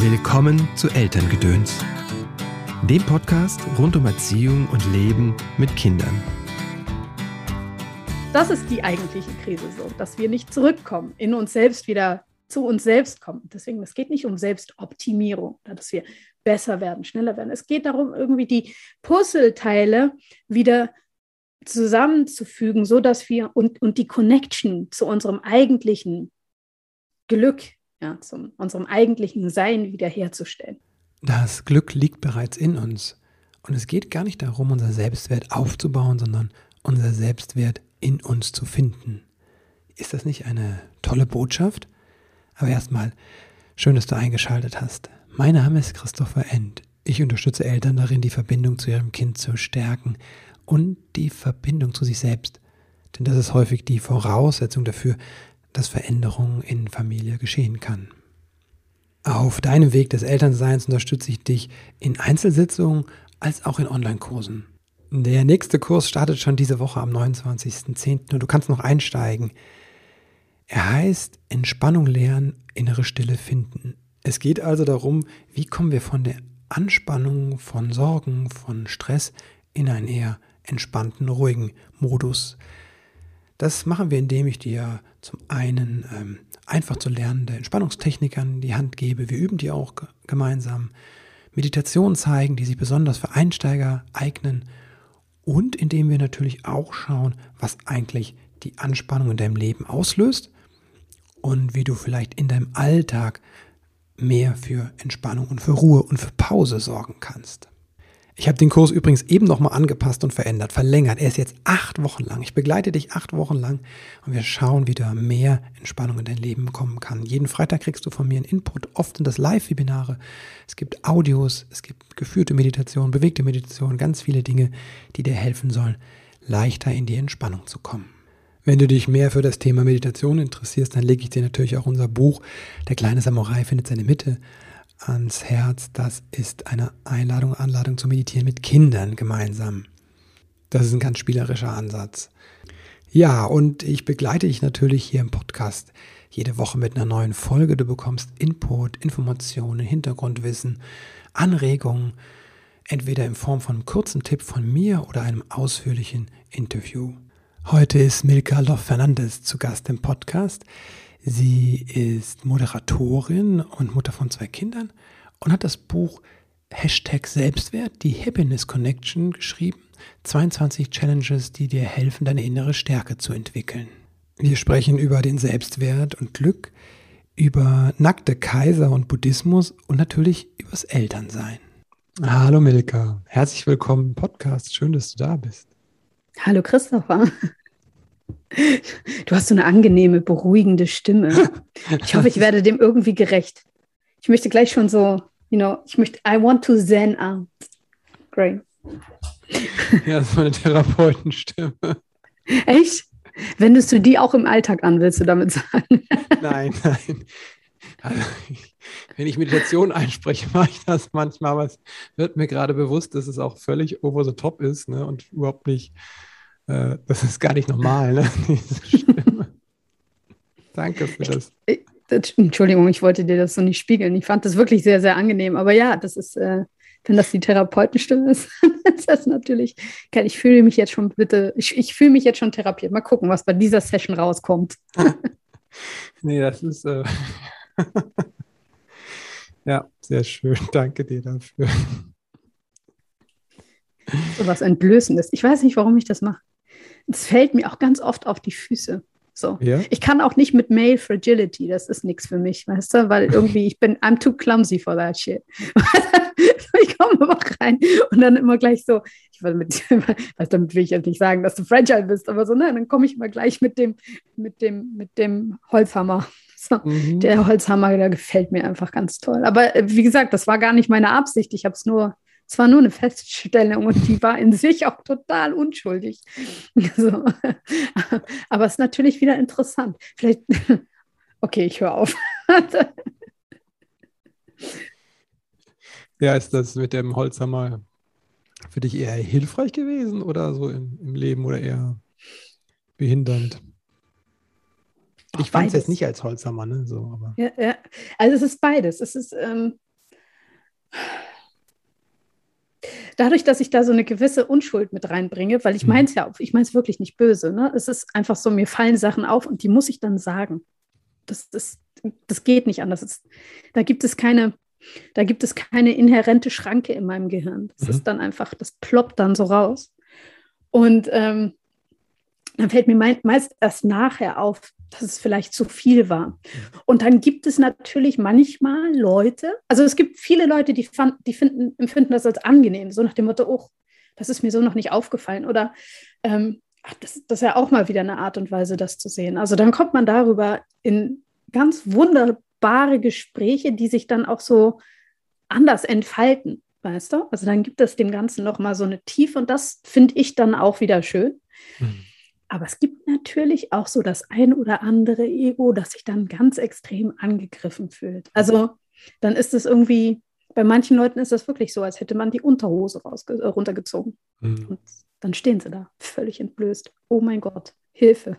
Willkommen zu Elterngedöns, dem Podcast rund um Erziehung und Leben mit Kindern. Das ist die eigentliche Krise so, dass wir nicht zurückkommen, in uns selbst wieder zu uns selbst kommen. Deswegen, es geht nicht um Selbstoptimierung, dass wir besser werden, schneller werden. Es geht darum, irgendwie die Puzzleteile wieder zusammenzufügen, so dass wir und, und die Connection zu unserem eigentlichen Glück ja, zu unserem eigentlichen Sein wiederherzustellen. Das Glück liegt bereits in uns. Und es geht gar nicht darum, unser Selbstwert aufzubauen, sondern unser Selbstwert in uns zu finden. Ist das nicht eine tolle Botschaft? Aber erstmal, schön, dass du eingeschaltet hast. Mein Name ist Christopher End. Ich unterstütze Eltern darin, die Verbindung zu ihrem Kind zu stärken und die Verbindung zu sich selbst. Denn das ist häufig die Voraussetzung dafür, dass Veränderung in Familie geschehen kann. Auf deinem Weg des Elternseins unterstütze ich dich in Einzelsitzungen als auch in Online-Kursen. Der nächste Kurs startet schon diese Woche am 29.10. und du kannst noch einsteigen. Er heißt Entspannung lernen, innere Stille finden. Es geht also darum, wie kommen wir von der Anspannung, von Sorgen, von Stress in einen eher entspannten, ruhigen Modus. Das machen wir, indem ich dir zum einen ähm, einfach zu lernende Entspannungstechniken an die Hand gebe. Wir üben die auch gemeinsam. Meditationen zeigen, die sich besonders für Einsteiger eignen. Und indem wir natürlich auch schauen, was eigentlich die Anspannung in deinem Leben auslöst und wie du vielleicht in deinem Alltag mehr für Entspannung und für Ruhe und für Pause sorgen kannst. Ich habe den Kurs übrigens eben nochmal angepasst und verändert, verlängert. Er ist jetzt acht Wochen lang. Ich begleite dich acht Wochen lang und wir schauen, wie du mehr Entspannung in dein Leben kommen kann. Jeden Freitag kriegst du von mir einen Input. Oft sind das Live-Webinare. Es gibt Audios, es gibt geführte Meditation, bewegte Meditation, ganz viele Dinge, die dir helfen sollen, leichter in die Entspannung zu kommen. Wenn du dich mehr für das Thema Meditation interessierst, dann lege ich dir natürlich auch unser Buch Der kleine Samurai findet seine Mitte ans Herz. Das ist eine Einladung, Anladung zu meditieren mit Kindern gemeinsam. Das ist ein ganz spielerischer Ansatz. Ja, und ich begleite dich natürlich hier im Podcast jede Woche mit einer neuen Folge. Du bekommst Input, Informationen, Hintergrundwissen, Anregungen, entweder in Form von einem kurzen Tipp von mir oder einem ausführlichen Interview. Heute ist Milka Loff Fernandes zu Gast im Podcast. Sie ist Moderatorin und Mutter von zwei Kindern und hat das Buch Hashtag Selbstwert, die Happiness Connection geschrieben. 22 Challenges, die dir helfen, deine innere Stärke zu entwickeln. Wir sprechen über den Selbstwert und Glück, über nackte Kaiser und Buddhismus und natürlich übers Elternsein. Hallo Milka, herzlich willkommen im Podcast. Schön, dass du da bist. Hallo Christopher. Du hast so eine angenehme, beruhigende Stimme. Ich hoffe, ich werde dem irgendwie gerecht. Ich möchte gleich schon so, you know, ich möchte, I want to zen out. Great. Ja, das ist meine Therapeutenstimme. Echt? Wendest du die auch im Alltag an, willst du damit sagen? Nein, nein. Also, wenn ich Meditation einspreche, mache ich das manchmal, aber es wird mir gerade bewusst, dass es auch völlig over the top ist ne, und überhaupt nicht äh, das ist gar nicht normal, ne? Danke für das. Ich, ich, Entschuldigung, ich wollte dir das so nicht spiegeln. Ich fand das wirklich sehr, sehr angenehm. Aber ja, das ist, äh, wenn das die Therapeutenstimme ist, ist das natürlich. Ich fühle mich jetzt schon bitte, ich, ich fühle mich jetzt schon therapiert. Mal gucken, was bei dieser Session rauskommt. nee, das ist. Äh ja, sehr schön. Danke dir dafür. So was Entblößendes. Ich weiß nicht, warum ich das mache es fällt mir auch ganz oft auf die Füße. So. Ja? Ich kann auch nicht mit Male Fragility, das ist nichts für mich, weißt du, weil irgendwie ich bin, I'm too clumsy for that shit. ich komme immer rein und dann immer gleich so, ich will mit, also damit will ich jetzt nicht sagen, dass du fragile bist, aber so, ne, dann komme ich immer gleich mit dem, mit dem, mit dem Holzhammer. So, mhm. Der Holzhammer, der gefällt mir einfach ganz toll. Aber äh, wie gesagt, das war gar nicht meine Absicht. Ich habe es nur es war nur eine Feststellung und die war in sich auch total unschuldig. So. Aber es ist natürlich wieder interessant. Vielleicht, okay, ich höre auf. Ja, ist das mit dem Holzhammer für dich eher hilfreich gewesen oder so im, im Leben oder eher behindernd? Ich fand es jetzt nicht als Holzhammer, ne? So, aber. Ja, ja. Also es ist beides. Es ist, ähm, dadurch, dass ich da so eine gewisse Unschuld mit reinbringe, weil ich mhm. meine es ja, ich meine es wirklich nicht böse, ne? Es ist einfach so, mir fallen Sachen auf und die muss ich dann sagen. Das, das, das geht nicht anders. Das, da gibt es keine, da gibt es keine inhärente Schranke in meinem Gehirn. Das mhm. ist dann einfach, das ploppt dann so raus. Und ähm, dann fällt mir meist erst nachher auf, dass es vielleicht zu viel war. Und dann gibt es natürlich manchmal Leute, also es gibt viele Leute, die, fand, die finden, empfinden das als angenehm, so nach dem Motto, oh, das ist mir so noch nicht aufgefallen. Oder ähm, ach, das, das ist ja auch mal wieder eine Art und Weise, das zu sehen. Also dann kommt man darüber in ganz wunderbare Gespräche, die sich dann auch so anders entfalten, weißt du? Also dann gibt es dem Ganzen nochmal so eine Tiefe und das finde ich dann auch wieder schön. Mhm. Aber es gibt natürlich auch so das ein oder andere Ego, das sich dann ganz extrem angegriffen fühlt. Also dann ist es irgendwie, bei manchen Leuten ist das wirklich so, als hätte man die Unterhose äh, runtergezogen. Mhm. Und dann stehen sie da, völlig entblößt. Oh mein Gott, Hilfe.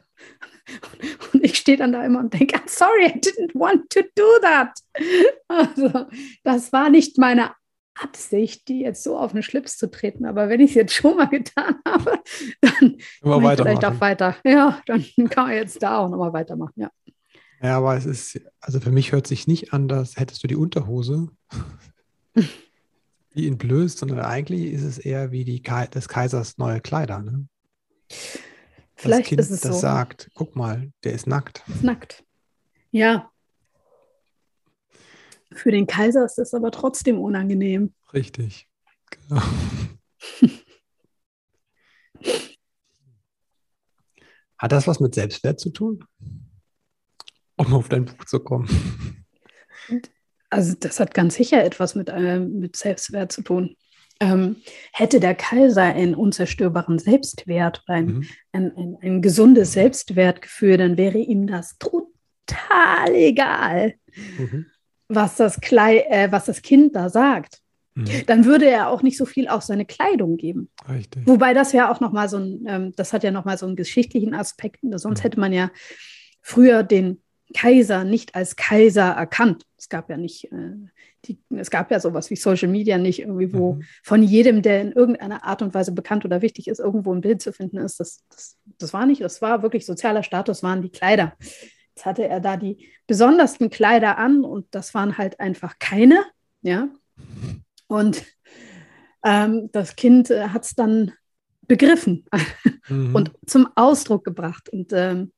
Und ich stehe dann da immer und denke, I'm sorry, I didn't want to do that. Also, das war nicht meine Absicht, die jetzt so auf den Schlips zu treten. Aber wenn ich es jetzt schon mal getan habe, dann kann vielleicht auch weiter. Ja, dann kann man jetzt da auch nochmal weitermachen. Ja. ja, aber es ist, also für mich hört sich nicht an, als hättest du die Unterhose, die ihn blößt, sondern eigentlich ist es eher wie die Ka des Kaisers neue Kleider. Ne? Vielleicht das Kind, ist es das so. sagt, guck mal, der ist nackt. Ist nackt. Ja, für den Kaiser ist das aber trotzdem unangenehm. Richtig. Genau. Hat das was mit Selbstwert zu tun? Um auf dein Buch zu kommen. Also das hat ganz sicher etwas mit, äh, mit Selbstwert zu tun. Ähm, hätte der Kaiser einen unzerstörbaren Selbstwert, ein, mhm. ein, ein, ein, gesundes Selbstwertgefühl, dann wäre ihm das total egal. Mhm was das, Klei äh, was das Kind da sagt, mhm. dann würde er auch nicht so viel auf seine Kleidung geben. Richtig. Wobei das ja auch nochmal so ein, ähm, das hat ja nochmal so einen geschichtlichen Aspekt. Sonst mhm. hätte man ja früher den Kaiser nicht als Kaiser erkannt. Es gab ja nicht, äh, die, es gab ja sowas wie Social Media nicht, irgendwie, wo mhm. von jedem, der in irgendeiner Art und Weise bekannt oder wichtig ist, irgendwo ein Bild zu finden ist. Das, das, das war nicht, das war wirklich sozialer Status, waren die Kleider. Jetzt hatte er da die besondersten Kleider an und das waren halt einfach keine, ja. Und ähm, das Kind äh, hat es dann begriffen mhm. und zum Ausdruck gebracht. Und ähm,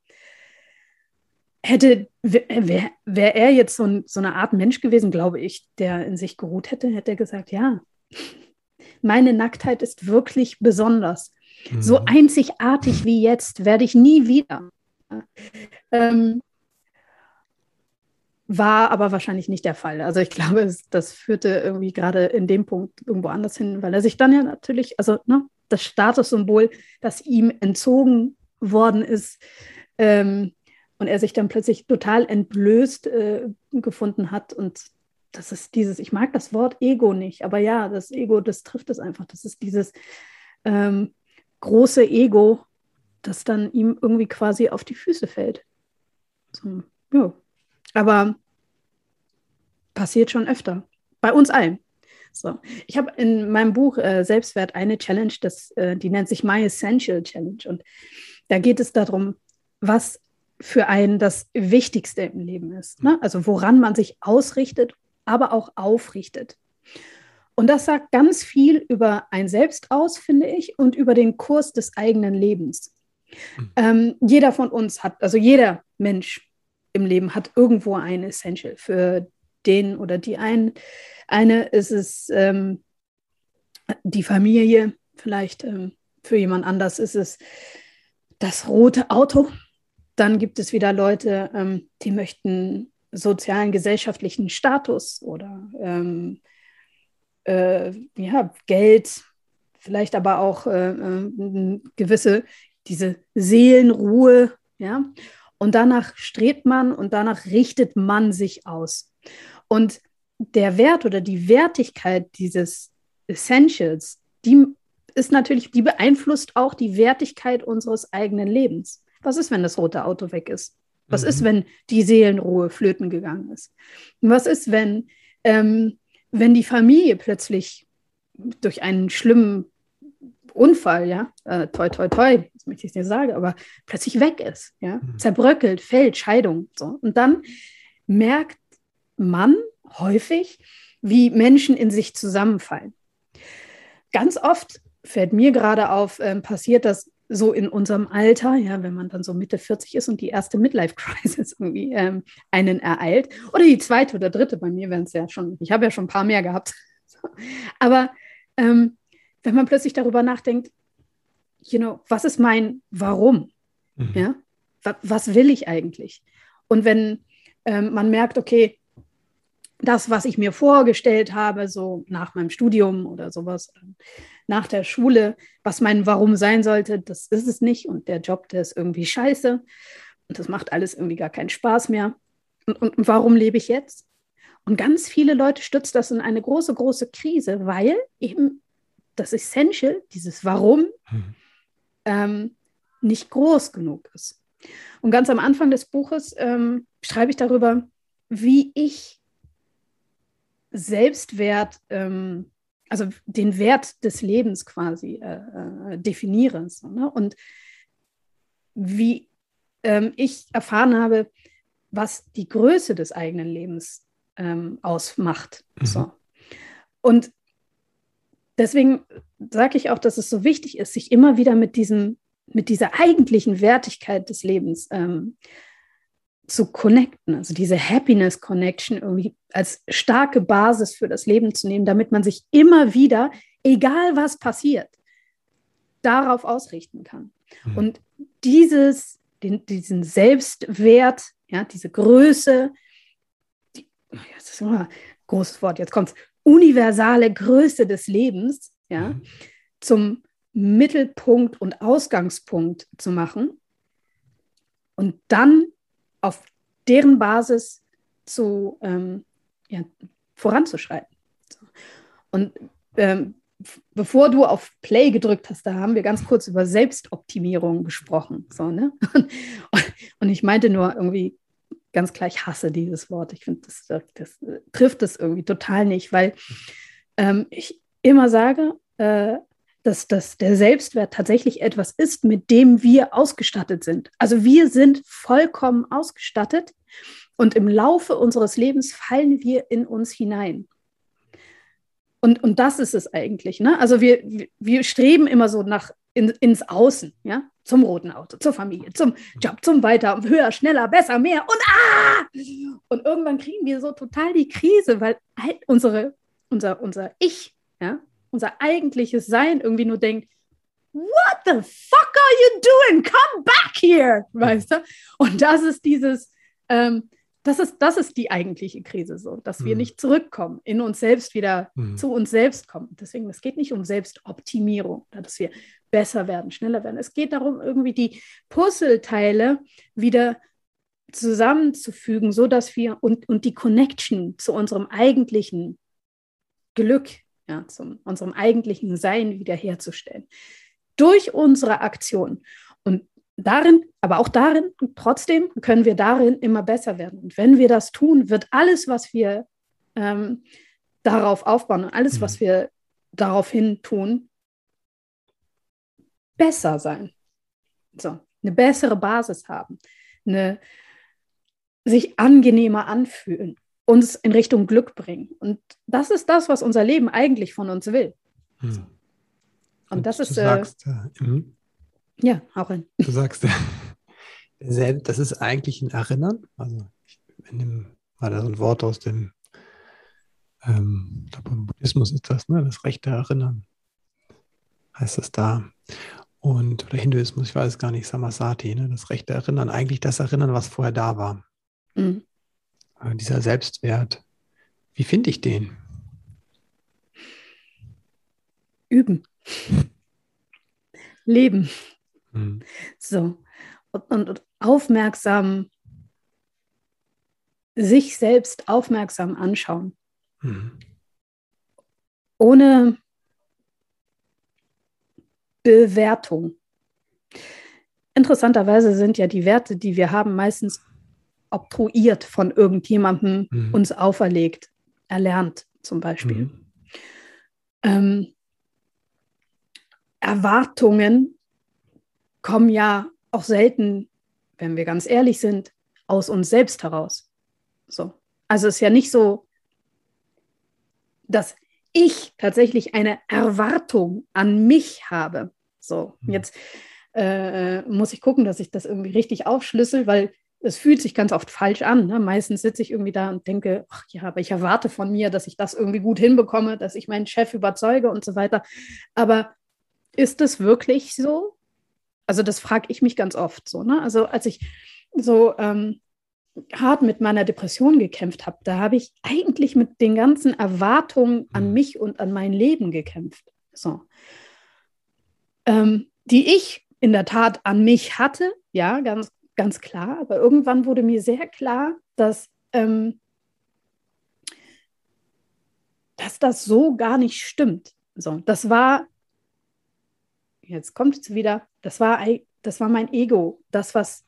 hätte, wäre wär er jetzt so, ein, so, eine Art Mensch gewesen, glaube ich, der in sich geruht hätte, hätte er gesagt, ja, meine Nacktheit ist wirklich besonders. Mhm. So einzigartig wie jetzt werde ich nie wieder. Ähm, war aber wahrscheinlich nicht der Fall. Also ich glaube, das führte irgendwie gerade in dem Punkt irgendwo anders hin, weil er sich dann ja natürlich, also ne, das Statussymbol, das ihm entzogen worden ist ähm, und er sich dann plötzlich total entblößt äh, gefunden hat. Und das ist dieses, ich mag das Wort Ego nicht, aber ja, das Ego, das trifft es einfach. Das ist dieses ähm, große Ego, das dann ihm irgendwie quasi auf die Füße fällt. So, ja. Aber passiert schon öfter. Bei uns allen. So. Ich habe in meinem Buch äh, Selbstwert eine Challenge, das, äh, die nennt sich My Essential Challenge. Und da geht es darum, was für einen das Wichtigste im Leben ist. Ne? Also woran man sich ausrichtet, aber auch aufrichtet. Und das sagt ganz viel über ein Selbst aus, finde ich, und über den Kurs des eigenen Lebens. Mhm. Ähm, jeder von uns hat, also jeder Mensch im Leben hat irgendwo ein Essential. Für den oder die einen. Eine ist es ähm, die Familie, vielleicht ähm, für jemand anders ist es das rote Auto. Dann gibt es wieder Leute, ähm, die möchten sozialen, gesellschaftlichen Status oder ähm, äh, ja, Geld, vielleicht aber auch äh, äh, gewisse, diese Seelenruhe, ja. Und danach strebt man und danach richtet man sich aus. Und der Wert oder die Wertigkeit dieses Essentials, die ist natürlich, die beeinflusst auch die Wertigkeit unseres eigenen Lebens. Was ist, wenn das rote Auto weg ist? Was mhm. ist, wenn die Seelenruhe flöten gegangen ist? Und was ist, wenn ähm, wenn die Familie plötzlich durch einen schlimmen Unfall, ja, äh, toi, toi, toi, das möchte ich nicht sagen, aber plötzlich weg ist, ja, mhm. zerbröckelt, fällt, Scheidung, so. Und dann merkt man häufig, wie Menschen in sich zusammenfallen. Ganz oft fällt mir gerade auf, äh, passiert das so in unserem Alter, ja, wenn man dann so Mitte 40 ist und die erste Midlife-Crisis irgendwie ähm, einen ereilt. Oder die zweite oder dritte, bei mir wären es ja schon, ich habe ja schon ein paar mehr gehabt. Aber ähm, wenn man plötzlich darüber nachdenkt, you know, was ist mein Warum? Mhm. Ja? Was will ich eigentlich? Und wenn ähm, man merkt, okay, das, was ich mir vorgestellt habe, so nach meinem Studium oder sowas, nach der Schule, was mein Warum sein sollte, das ist es nicht. Und der Job, der ist irgendwie scheiße. Und das macht alles irgendwie gar keinen Spaß mehr. Und, und, und warum lebe ich jetzt? Und ganz viele Leute stützt das in eine große, große Krise, weil eben das Essential, dieses Warum, mhm. ähm, nicht groß genug ist. Und ganz am Anfang des Buches ähm, schreibe ich darüber, wie ich Selbstwert, ähm, also den Wert des Lebens quasi äh, äh, definiere. So, ne? Und wie ähm, ich erfahren habe, was die Größe des eigenen Lebens ähm, ausmacht. Mhm. So. Und deswegen sage ich auch, dass es so wichtig ist, sich immer wieder mit diesem, mit dieser eigentlichen Wertigkeit des Lebens ähm, zu connecten, also diese Happiness Connection irgendwie als starke Basis für das Leben zu nehmen, damit man sich immer wieder, egal was passiert, darauf ausrichten kann. Mhm. Und dieses, den, diesen Selbstwert, ja, diese Größe, die, das ist immer ein großes Wort, jetzt kommt es, universale Größe des Lebens, ja, mhm. zum Mittelpunkt und Ausgangspunkt zu machen und dann auf deren Basis zu, ähm, ja, voranzuschreiten. So. Und ähm, bevor du auf Play gedrückt hast, da haben wir ganz kurz über Selbstoptimierung gesprochen. So, ne? und, und ich meinte nur irgendwie ganz klar, ich hasse dieses Wort. Ich finde, das, das, das, trifft es irgendwie total nicht, weil ähm, ich immer sage, äh, dass, dass der Selbstwert tatsächlich etwas ist, mit dem wir ausgestattet sind. Also wir sind vollkommen ausgestattet und im Laufe unseres Lebens fallen wir in uns hinein. Und, und das ist es eigentlich. Ne? Also wir, wir streben immer so nach in, ins Außen, ja, zum roten Auto, zur Familie, zum Job, zum Weiter, höher, schneller, besser, mehr und ah! Und irgendwann kriegen wir so total die Krise, weil unsere, unser, unser Ich, ja, unser eigentliches Sein irgendwie nur denkt, what the fuck are you doing? Come back here, weißt du? Und das ist dieses, ähm, das ist, das ist die eigentliche Krise so, dass wir mhm. nicht zurückkommen, in uns selbst wieder mhm. zu uns selbst kommen. Deswegen, es geht nicht um Selbstoptimierung, dass wir besser werden, schneller werden. Es geht darum, irgendwie die Puzzleteile wieder zusammenzufügen, so dass wir und, und die Connection zu unserem eigentlichen Glück ja, zu unserem eigentlichen Sein wiederherzustellen. Durch unsere Aktion. Und darin, aber auch darin, trotzdem können wir darin immer besser werden. Und wenn wir das tun, wird alles, was wir ähm, darauf aufbauen und alles, mhm. was wir daraufhin tun, besser sein. So, eine bessere Basis haben, eine, sich angenehmer anfühlen uns in Richtung Glück bringen. Und das ist das, was unser Leben eigentlich von uns will. Hm. Und, Und, das ist. Du sagst, äh, mhm. ja, auch ein. Du sagst, das ist eigentlich ein Erinnern. Also, dem, war da so ein Wort aus dem ähm, im Buddhismus ist das, ne? Das rechte Erinnern. Heißt es da. Und, oder Hinduismus, ich weiß es gar nicht, Samasati, ne? das rechte Erinnern, eigentlich das Erinnern, was vorher da war. Mhm. Äh, dieser Selbstwert, wie finde ich den? Üben. Leben. Hm. So. Und, und, und aufmerksam, sich selbst aufmerksam anschauen. Hm. Ohne Bewertung. Interessanterweise sind ja die Werte, die wir haben, meistens oktroyiert von irgendjemandem mhm. uns auferlegt, erlernt, zum Beispiel. Mhm. Ähm, Erwartungen kommen ja auch selten, wenn wir ganz ehrlich sind, aus uns selbst heraus. So. Also es ist ja nicht so, dass ich tatsächlich eine Erwartung an mich habe. So, mhm. jetzt äh, muss ich gucken, dass ich das irgendwie richtig aufschlüssel, weil es fühlt sich ganz oft falsch an. Ne? Meistens sitze ich irgendwie da und denke, ach ja, aber ich erwarte von mir, dass ich das irgendwie gut hinbekomme, dass ich meinen Chef überzeuge und so weiter. Aber ist es wirklich so? Also das frage ich mich ganz oft so. Ne? Also als ich so ähm, hart mit meiner Depression gekämpft habe, da habe ich eigentlich mit den ganzen Erwartungen an mhm. mich und an mein Leben gekämpft. So. Ähm, die ich in der Tat an mich hatte, ja, ganz, ganz klar. Aber irgendwann wurde mir sehr klar, dass, ähm, dass das so gar nicht stimmt. So, das war, jetzt kommt es wieder, das war, das war mein Ego, das, was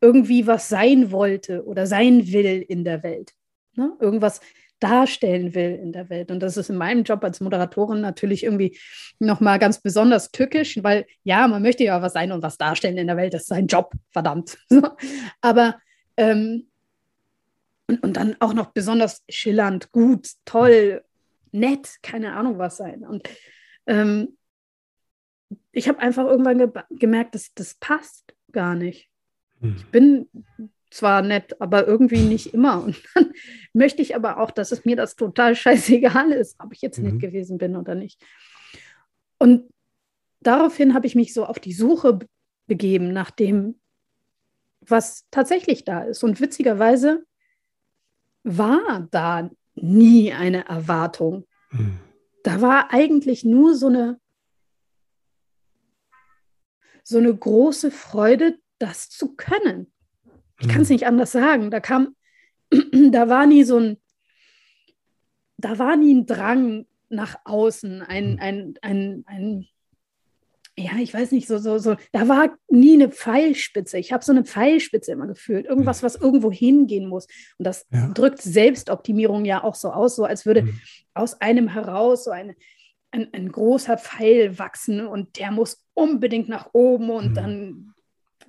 irgendwie was sein wollte oder sein will in der Welt. Ne? Irgendwas darstellen will in der Welt. Und das ist in meinem Job als Moderatorin natürlich irgendwie nochmal ganz besonders tückisch, weil ja, man möchte ja was sein und was darstellen in der Welt. Das ist sein Job, verdammt. Aber ähm, und, und dann auch noch besonders schillernd, gut, toll, nett, keine Ahnung was sein. Und ähm, ich habe einfach irgendwann ge gemerkt, dass das passt gar nicht. Hm. Ich bin zwar nett, aber irgendwie nicht immer. Und dann möchte ich aber auch, dass es mir das total scheißegal ist, ob ich jetzt mhm. nett gewesen bin oder nicht. Und daraufhin habe ich mich so auf die Suche begeben nach dem, was tatsächlich da ist. Und witzigerweise war da nie eine Erwartung. Mhm. Da war eigentlich nur so eine, so eine große Freude, das zu können. Ich kann es mhm. nicht anders sagen. Da kam, da war nie so ein, da war nie ein Drang nach außen, ein, mhm. ein, ein, ein ja, ich weiß nicht, so, so, so, da war nie eine Pfeilspitze. Ich habe so eine Pfeilspitze immer gefühlt. Irgendwas, mhm. was irgendwo hingehen muss. Und das ja. drückt Selbstoptimierung ja auch so aus, so als würde mhm. aus einem heraus so eine, ein, ein großer Pfeil wachsen und der muss unbedingt nach oben und mhm. dann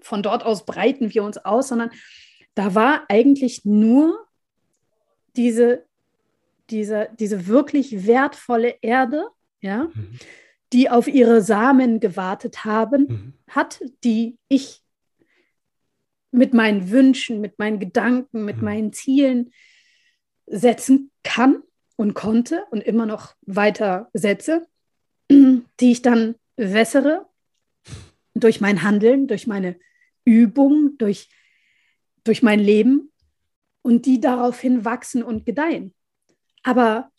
von dort aus breiten wir uns aus, sondern da war eigentlich nur diese, diese, diese wirklich wertvolle Erde, ja, mhm. die auf ihre Samen gewartet haben, mhm. hat, die ich mit meinen Wünschen, mit meinen Gedanken, mit mhm. meinen Zielen setzen kann und konnte und immer noch weiter setze, die ich dann wässere durch mein Handeln, durch meine Übung, durch, durch mein Leben und die daraufhin wachsen und gedeihen. Aber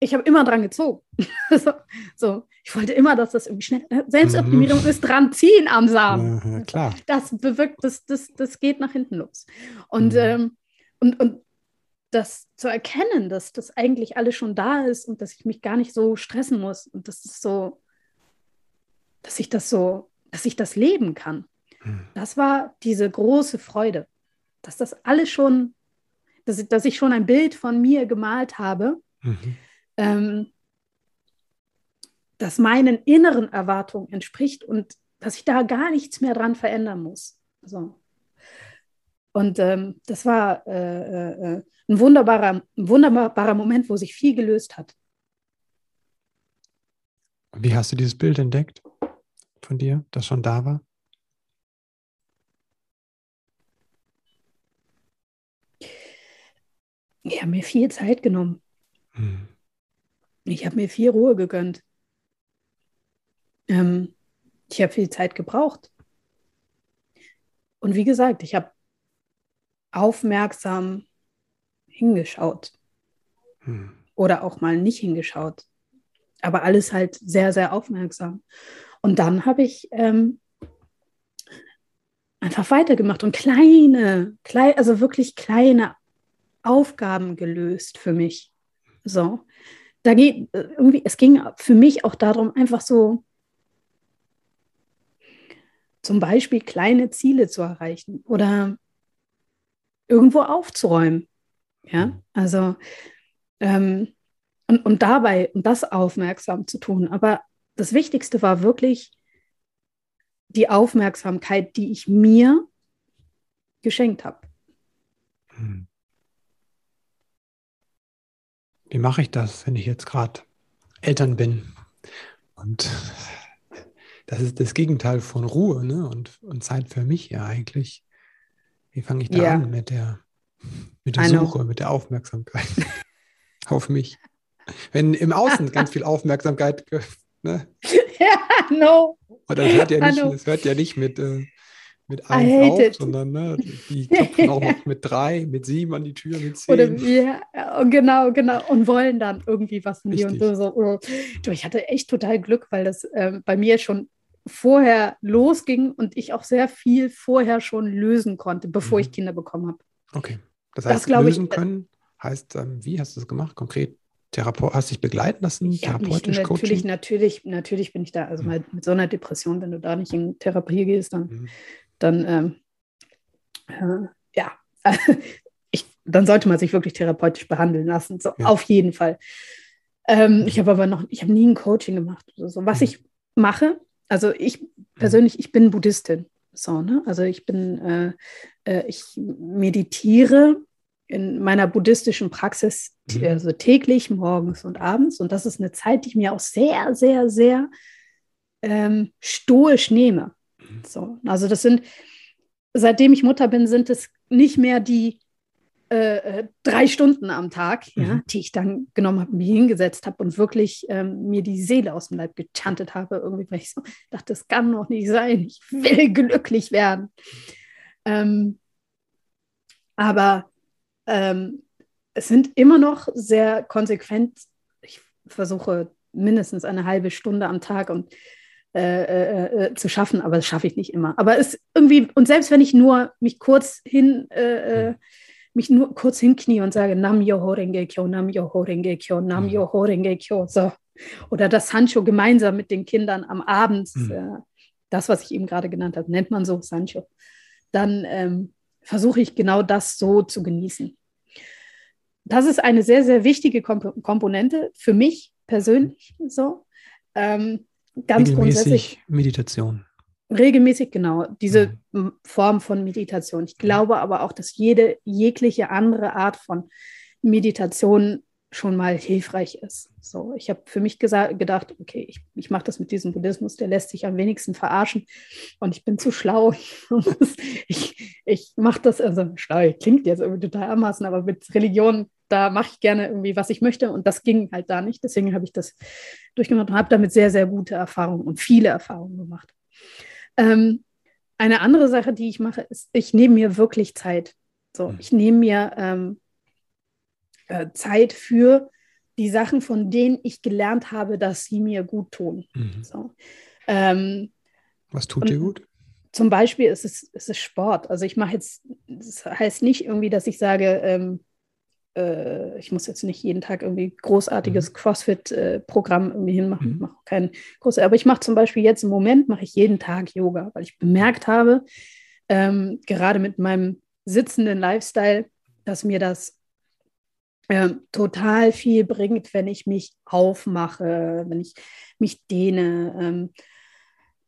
ich habe immer dran gezogen. so, so, ich wollte immer, dass das irgendwie schnell. Äh, Selbstoptimierung mhm. ist dran ziehen am Samen. Ja, klar. Das bewirkt, das, das, das geht nach hinten los. Und, mhm. ähm, und, und das zu erkennen, dass das eigentlich alles schon da ist und dass ich mich gar nicht so stressen muss und dass es so, dass ich das so, dass ich das leben kann. Hm. Das war diese große Freude, dass das alles schon, dass, dass ich schon ein Bild von mir gemalt habe, mhm. ähm, das meinen inneren Erwartungen entspricht und dass ich da gar nichts mehr dran verändern muss. So. Und ähm, das war äh, äh, äh ein, wunderbarer, ein wunderbarer Moment, wo sich viel gelöst hat. Wie hast du dieses Bild entdeckt von dir, das schon da war? Ich habe mir viel Zeit genommen. Hm. Ich habe mir viel Ruhe gegönnt. Ähm, ich habe viel Zeit gebraucht. Und wie gesagt, ich habe aufmerksam hingeschaut. Hm. Oder auch mal nicht hingeschaut. Aber alles halt sehr, sehr aufmerksam. Und dann habe ich ähm, einfach weitergemacht und kleine, klein, also wirklich kleine Aufgaben gelöst für mich. So. Da geht irgendwie, es ging für mich auch darum, einfach so zum Beispiel kleine Ziele zu erreichen oder irgendwo aufzuräumen. Ja, also ähm, und, und dabei und das aufmerksam zu tun. Aber das Wichtigste war wirklich die Aufmerksamkeit, die ich mir geschenkt habe. Hm. Wie mache ich das, wenn ich jetzt gerade Eltern bin? Und das ist das Gegenteil von Ruhe ne? und, und Zeit für mich ja eigentlich. Wie fange ich da yeah. an mit der, mit der Suche, mit der Aufmerksamkeit auf mich? Wenn im Außen ganz viel Aufmerksamkeit, ne? Ja, no. Und das hört ja nicht, das hört ja nicht mit, äh, mit auf, it. sondern ne, die klopfen auch noch mit drei, mit sieben an die Tür, mit zehn. Oder ja, genau, genau. Und wollen dann irgendwie was von dir. Und so, so, oh. du, ich hatte echt total Glück, weil das äh, bei mir schon vorher losging und ich auch sehr viel vorher schon lösen konnte, bevor mhm. ich Kinder bekommen habe. Okay. Das heißt, das, lösen ich, können heißt, ähm, wie hast du das gemacht? Konkret Therapeut, hast dich begleiten lassen? Ja, therapeutisch, mich, natürlich, Coaching? natürlich, natürlich bin ich da. Also mhm. mit so einer Depression, wenn du da nicht in Therapie gehst, dann, mhm. Dann ähm, äh, ja, ich, dann sollte man sich wirklich therapeutisch behandeln lassen. So, ja. Auf jeden Fall. Ähm, ich habe aber noch, ich habe nie ein Coaching gemacht. So, was mhm. ich mache, also ich persönlich, ich bin Buddhistin. So, ne? Also ich bin, äh, äh, ich meditiere in meiner buddhistischen Praxis mhm. also täglich, morgens und abends. Und das ist eine Zeit, die ich mir auch sehr, sehr, sehr ähm, stoisch nehme. Mhm. So, also das sind, seitdem ich Mutter bin, sind es nicht mehr die äh, äh, drei Stunden am Tag, mhm. ja, die ich dann genommen habe, mir hingesetzt habe und wirklich ähm, mir die Seele aus dem Leib gechantet habe, irgendwie, weil ich so dachte, das kann doch nicht sein, ich will glücklich werden. Ähm, aber ähm, es sind immer noch sehr konsequent, ich versuche mindestens eine halbe Stunde am Tag und äh, äh, äh, zu schaffen, aber das schaffe ich nicht immer. Aber es irgendwie, und selbst wenn ich nur mich kurz hin äh, äh mich nur kurz hinknie und sage, Nam Yoho Renge Kyo, Nam Yoho Renge Kyo, Nam mhm. Yoho Renge Kyo. So. Oder das Sancho gemeinsam mit den Kindern am Abend, mhm. das, was ich eben gerade genannt habe, nennt man so Sancho. Dann ähm, versuche ich genau das so zu genießen. Das ist eine sehr, sehr wichtige Komp Komponente für mich persönlich. So. Ähm, ganz grundsätzlich. Meditation. Regelmäßig, genau, diese mhm. Form von Meditation. Ich glaube aber auch, dass jede jegliche andere Art von Meditation schon mal hilfreich ist. So, ich habe für mich gedacht, okay, ich, ich mache das mit diesem Buddhismus, der lässt sich am wenigsten verarschen und ich bin zu schlau. ich ich mache das, also schlau, klingt jetzt irgendwie total amassen, aber mit Religion, da mache ich gerne irgendwie, was ich möchte und das ging halt da nicht. Deswegen habe ich das durchgemacht und habe damit sehr, sehr gute Erfahrungen und viele Erfahrungen gemacht. Ähm, eine andere Sache, die ich mache, ist, ich nehme mir wirklich Zeit. So, mhm. ich nehme mir ähm, äh, Zeit für die Sachen, von denen ich gelernt habe, dass sie mir gut tun. Mhm. So. Ähm, Was tut dir gut? Zum Beispiel ist es, ist es Sport. Also ich mache jetzt, das heißt nicht irgendwie, dass ich sage, ähm, äh, ich muss jetzt nicht jeden Tag irgendwie großartiges mhm. CrossFit-Programm irgendwie hinmachen. Mhm. Ich mache kein großes, aber ich mache zum Beispiel jetzt im Moment mache ich jeden Tag Yoga, weil ich bemerkt habe, ähm, gerade mit meinem sitzenden Lifestyle, dass mir das äh, total viel bringt, wenn ich mich aufmache, wenn ich mich dehne. Ähm,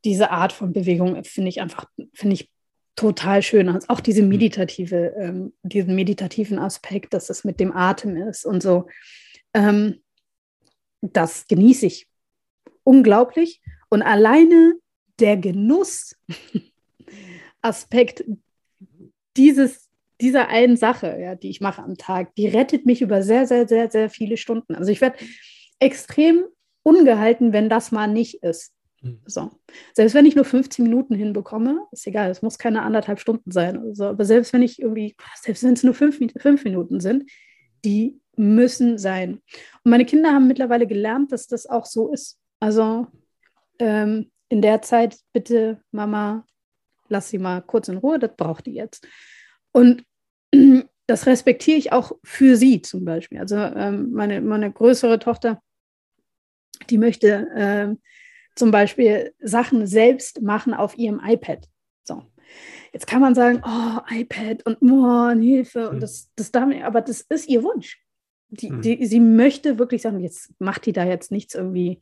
diese Art von Bewegung finde ich einfach, finde ich total schön. Also auch diese meditative, ähm, diesen meditativen Aspekt, dass es mit dem Atem ist und so. Ähm, das genieße ich unglaublich. Und alleine der Genussaspekt dieses, dieser einen Sache, ja, die ich mache am Tag, die rettet mich über sehr, sehr, sehr, sehr viele Stunden. Also ich werde extrem ungehalten, wenn das mal nicht ist. Hm. So. Selbst wenn ich nur 15 Minuten hinbekomme, ist egal, es muss keine anderthalb Stunden sein. Also, aber selbst wenn ich irgendwie, selbst wenn es nur fünf, fünf Minuten sind, die müssen sein. Und meine Kinder haben mittlerweile gelernt, dass das auch so ist. Also ähm, in der Zeit bitte, Mama, lass sie mal kurz in Ruhe, das braucht die jetzt. Und das respektiere ich auch für sie zum Beispiel. Also ähm, meine, meine größere Tochter, die möchte ähm, zum Beispiel Sachen selbst machen auf ihrem iPad. So. Jetzt kann man sagen, oh, iPad und oh, Hilfe und mhm. das, das darf aber das ist ihr Wunsch. die, mhm. die, sie möchte wirklich sagen, jetzt macht die da jetzt nichts irgendwie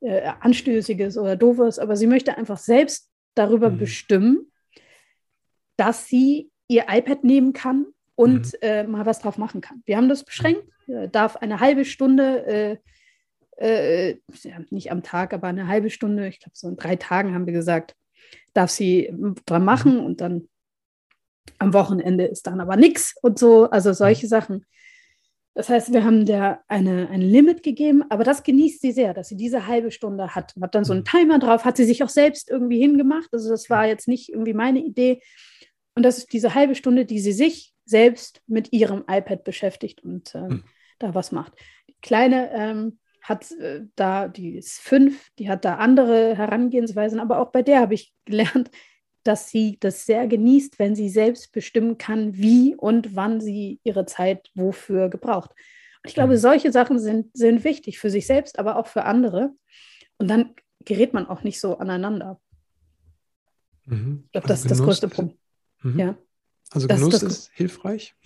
äh, Anstößiges oder Doofes, aber sie möchte einfach selbst darüber mhm. bestimmen, dass sie ihr iPad nehmen kann und mhm. äh, mal was drauf machen kann. Wir haben das beschränkt, äh, darf eine halbe Stunde, äh, nicht am Tag, aber eine halbe Stunde, ich glaube so in drei Tagen haben wir gesagt, darf sie dran machen mhm. und dann am Wochenende ist dann aber nichts und so, also solche Sachen. Das heißt, wir haben der eine, ein Limit gegeben, aber das genießt sie sehr, dass sie diese halbe Stunde hat. Hat dann so einen mhm. Timer drauf, hat sie sich auch selbst irgendwie hingemacht. Also das war jetzt nicht irgendwie meine Idee. Und das ist diese halbe Stunde, die sie sich selbst mit ihrem iPad beschäftigt und äh, hm. da was macht. Die Kleine ähm, hat äh, da, die ist fünf, die hat da andere Herangehensweisen, aber auch bei der habe ich gelernt, dass sie das sehr genießt, wenn sie selbst bestimmen kann, wie und wann sie ihre Zeit wofür gebraucht. Und ich glaube, mhm. solche Sachen sind, sind wichtig für sich selbst, aber auch für andere. Und dann gerät man auch nicht so aneinander. Mhm. Ich glaube, das also ist das größte Problem. Mhm. Ja. Also Genuss das, das, ist hilfreich.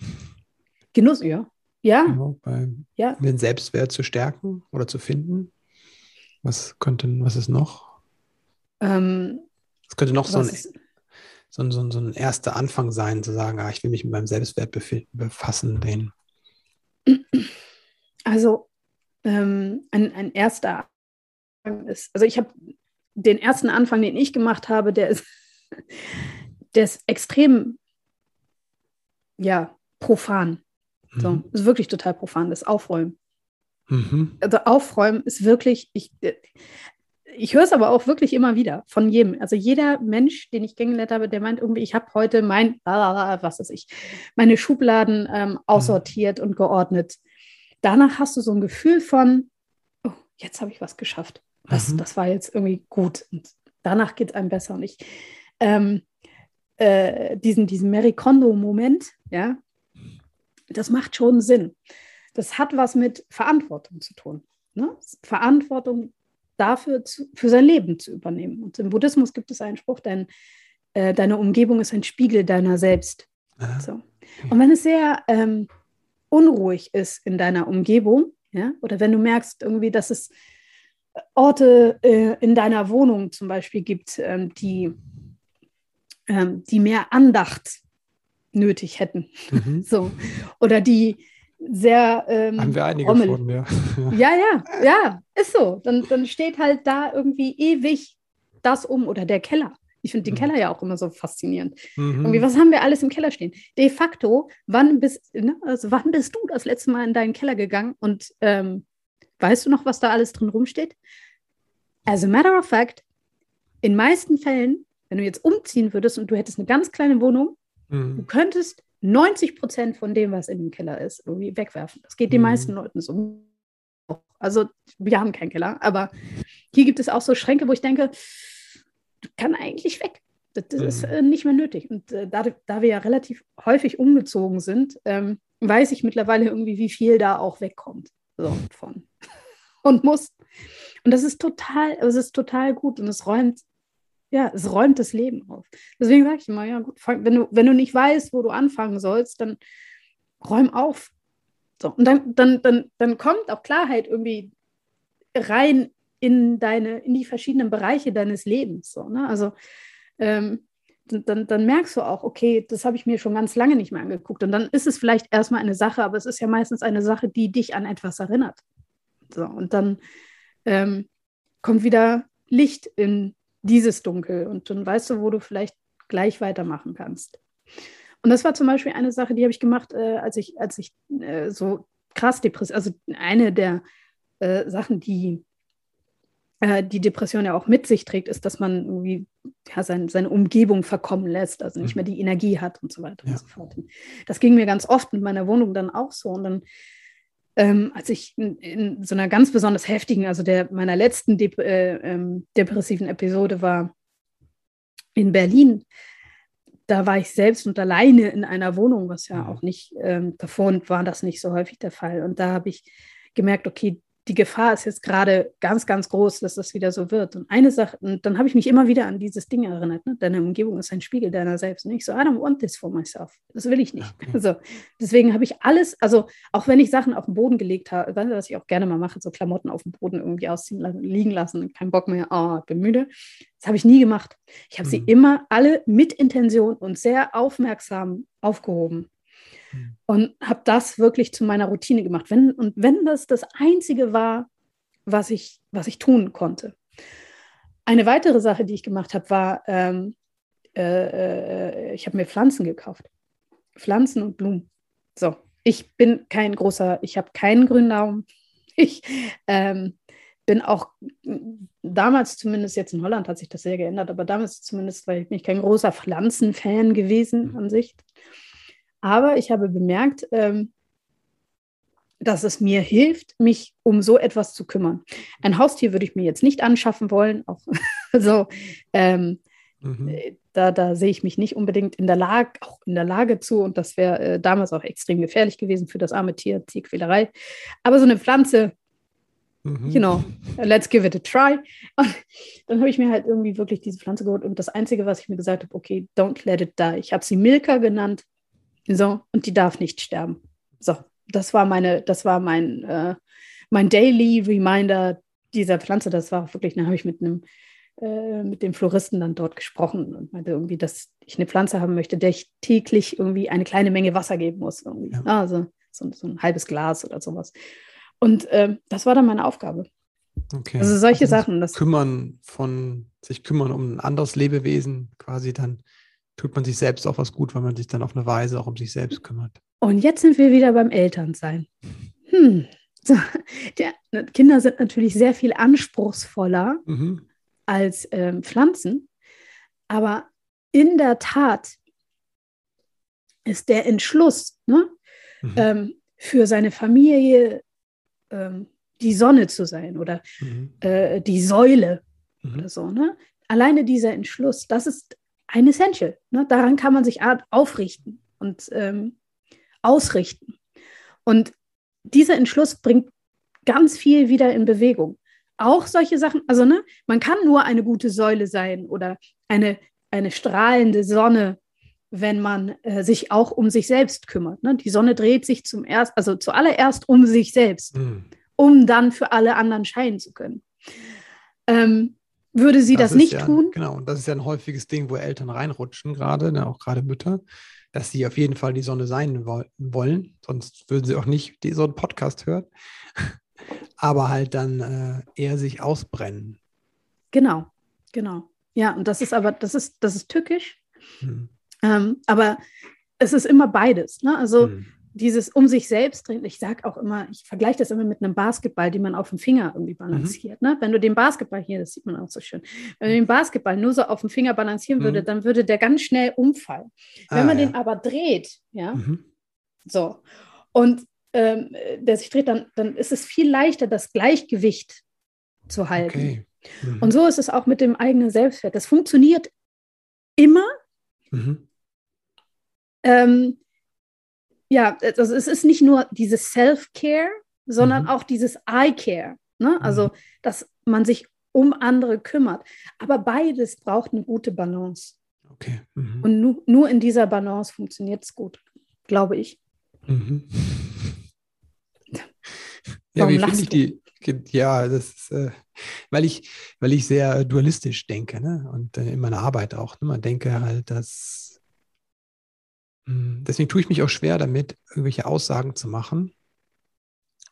Genuss, ja. Ja. Genau, bei, ja. den Selbstwert zu stärken oder zu finden. Was könnte, was ist noch? Ähm, es könnte noch so ein, so, ein, so, ein, so ein erster Anfang sein, zu sagen, ah, ich will mich mit meinem Selbstwert befassen. Den. Also ähm, ein, ein erster Anfang ist, also ich habe den ersten Anfang, den ich gemacht habe, der ist, der ist extrem, ja, profan. So, mhm. ist wirklich total profan, das Aufräumen. Mhm. Also Aufräumen ist wirklich, ich, ich höre es aber auch wirklich immer wieder von jedem. Also jeder Mensch, den ich kennengelernt habe, der meint irgendwie, ich habe heute mein, was weiß ich, meine Schubladen ähm, mhm. aussortiert mhm. und geordnet. Danach hast du so ein Gefühl von, oh, jetzt habe ich was geschafft. Das, mhm. das war jetzt irgendwie gut. Und danach geht es einem besser. Und ich, ähm, äh, diesen, diesen Mary Kondo-Moment, ja, das macht schon Sinn. Das hat was mit Verantwortung zu tun. Ne? Verantwortung dafür, zu, für sein Leben zu übernehmen. Und im Buddhismus gibt es einen Spruch, dein, äh, deine Umgebung ist ein Spiegel deiner selbst. So. Und wenn es sehr ähm, unruhig ist in deiner Umgebung, ja, oder wenn du merkst irgendwie, dass es Orte äh, in deiner Wohnung zum Beispiel gibt, ähm, die, ähm, die mehr Andacht nötig hätten. Mhm. So. Oder die sehr. Ähm, Haben wir einige rommel. von, ja. ja. Ja, ja, ist so. Dann, dann steht halt da irgendwie ewig das um oder der Keller. Ich finde den mhm. Keller ja auch immer so faszinierend. Mhm. Irgendwie, was haben wir alles im Keller stehen? De facto, wann bist, ne, also wann bist du das letzte Mal in deinen Keller gegangen und ähm, weißt du noch, was da alles drin rumsteht? As a matter of fact, in meisten Fällen, wenn du jetzt umziehen würdest und du hättest eine ganz kleine Wohnung, mhm. du könntest 90 Prozent von dem, was in dem Keller ist, irgendwie wegwerfen. Das geht den mhm. meisten Leuten so. Also, wir haben keinen Keller, aber hier gibt es auch so Schränke, wo ich denke, kann eigentlich weg. Das, das mhm. ist äh, nicht mehr nötig. Und äh, da, da, wir ja relativ häufig umgezogen sind, ähm, weiß ich mittlerweile irgendwie, wie viel da auch wegkommt. So, von. Und muss. Und das ist total, es ist total gut und es räumt ja, es räumt das Leben auf. Deswegen sage ich immer, ja gut, wenn du, wenn du nicht weißt, wo du anfangen sollst, dann räum auf. So, und dann, dann, dann, dann kommt auch Klarheit irgendwie rein in deine, in die verschiedenen Bereiche deines Lebens. So, ne? Also ähm, dann, dann merkst du auch, okay, das habe ich mir schon ganz lange nicht mehr angeguckt. Und dann ist es vielleicht erstmal eine Sache, aber es ist ja meistens eine Sache, die dich an etwas erinnert. So, und dann ähm, kommt wieder Licht in dieses Dunkel und dann weißt du, wo du vielleicht gleich weitermachen kannst. Und das war zum Beispiel eine Sache, die habe ich gemacht, äh, als ich, als ich äh, so krass depressiv, also eine der äh, Sachen, die äh, die Depression ja auch mit sich trägt, ist, dass man irgendwie ja, sein, seine Umgebung verkommen lässt, also nicht mhm. mehr die Energie hat und so weiter ja. und so fort. Das ging mir ganz oft mit meiner Wohnung dann auch so. Und dann ähm, als ich in, in, so einer ganz besonders heftigen, also der meiner letzten Dep äh, ähm, depressiven Episode war in Berlin, da war ich selbst und alleine in einer Wohnung, was ja mhm. auch nicht, ähm, davor war das nicht so häufig der Fall. Und da habe ich gemerkt, okay, die Gefahr ist jetzt gerade ganz, ganz groß, dass das wieder so wird. Und eine Sache, und dann habe ich mich immer wieder an dieses Ding erinnert. Ne? Deine Umgebung ist ein Spiegel deiner selbst. Und ich so, I don't want this for myself. Das will ich nicht. Okay. Also, deswegen habe ich alles, also auch wenn ich Sachen auf den Boden gelegt habe, was ich auch gerne mal mache, so Klamotten auf dem Boden irgendwie ausziehen lassen, liegen lassen, kein Bock mehr, oh, bin müde. Das habe ich nie gemacht. Ich habe mhm. sie immer alle mit Intention und sehr aufmerksam aufgehoben. Und habe das wirklich zu meiner Routine gemacht. Wenn, und wenn das das Einzige war, was ich, was ich tun konnte. Eine weitere Sache, die ich gemacht habe, war, ähm, äh, äh ich habe mir Pflanzen gekauft. Pflanzen und Blumen. So, ich bin kein großer, ich habe keinen grünen Daumen. Ich ähm, bin auch damals zumindest, jetzt in Holland hat sich das sehr geändert, aber damals zumindest, weil ich bin kein großer Pflanzenfan gewesen an sich. Aber ich habe bemerkt, ähm, dass es mir hilft, mich um so etwas zu kümmern. Ein Haustier würde ich mir jetzt nicht anschaffen wollen. Auch, also ähm, mhm. Äh, da, da sehe ich mich nicht unbedingt in der Lage, auch in der Lage zu. Und das wäre äh, damals auch extrem gefährlich gewesen für das arme Tier, Tierquälerei. Aber so eine Pflanze, mhm. you know, let's give it a try. Und dann habe ich mir halt irgendwie wirklich diese Pflanze geholt. Und das Einzige, was ich mir gesagt habe, okay, don't let it die. Ich habe sie Milka genannt. So, und die darf nicht sterben. So, das war meine, das war mein, äh, mein Daily Reminder dieser Pflanze. Das war wirklich, dann habe ich mit einem, äh, mit dem Floristen dann dort gesprochen und meinte irgendwie, dass ich eine Pflanze haben möchte, der ich täglich irgendwie eine kleine Menge Wasser geben muss. Irgendwie. Ja. Also so, so, ein halbes Glas oder sowas. Und äh, das war dann meine Aufgabe. Okay. Also solche also Sachen. Das kümmern von, sich kümmern um ein anderes Lebewesen quasi dann tut man sich selbst auch was gut, weil man sich dann auf eine Weise auch um sich selbst kümmert. Und jetzt sind wir wieder beim Elternsein. Hm. So, die Kinder sind natürlich sehr viel anspruchsvoller mhm. als ähm, Pflanzen, aber in der Tat ist der Entschluss, ne, mhm. ähm, für seine Familie ähm, die Sonne zu sein oder mhm. äh, die Säule mhm. oder so. Ne? Alleine dieser Entschluss, das ist ein Essential. Ne? Daran kann man sich aufrichten und ähm, ausrichten. Und dieser Entschluss bringt ganz viel wieder in Bewegung. Auch solche Sachen, also ne, man kann nur eine gute Säule sein oder eine, eine strahlende Sonne, wenn man äh, sich auch um sich selbst kümmert. Ne? Die Sonne dreht sich zum erst, also zuallererst um sich selbst, mhm. um dann für alle anderen scheinen zu können. Ähm, würde sie das, das nicht ja, tun? Genau, und das ist ja ein häufiges Ding, wo Eltern reinrutschen, gerade, ne, auch gerade Mütter, dass sie auf jeden Fall die Sonne sein wollen, sonst würden sie auch nicht so einen Podcast hören, aber halt dann äh, eher sich ausbrennen. Genau, genau. Ja, und das ist aber, das ist, das ist tückisch. Hm. Ähm, aber es ist immer beides. Ne? Also hm dieses um sich selbst drehen. Ich sage auch immer, ich vergleiche das immer mit einem Basketball, den man auf dem Finger irgendwie mhm. balanciert. Mhm. Ne? Wenn du den Basketball hier, das sieht man auch so schön, wenn du den Basketball nur so auf dem Finger balancieren mhm. würde, dann würde der ganz schnell umfallen. Wenn ah, man ja. den aber dreht, ja, mhm. so, und ähm, der sich dreht, dann, dann ist es viel leichter, das Gleichgewicht zu halten. Okay. Mhm. Und so ist es auch mit dem eigenen Selbstwert. Das funktioniert immer. Mhm. Ähm, ja, also es ist nicht nur dieses Self-Care, sondern mhm. auch dieses I-Care. Ne? Also, mhm. dass man sich um andere kümmert. Aber beides braucht eine gute Balance. Okay. Mhm. Und nu, nur in dieser Balance funktioniert es gut, glaube ich. Mhm. ja, wie finde ich die? Ja, das ist, äh, weil ich, weil ich sehr dualistisch denke, ne? Und äh, in meiner Arbeit auch. Ne? Man denke halt, dass deswegen tue ich mich auch schwer damit, irgendwelche Aussagen zu machen.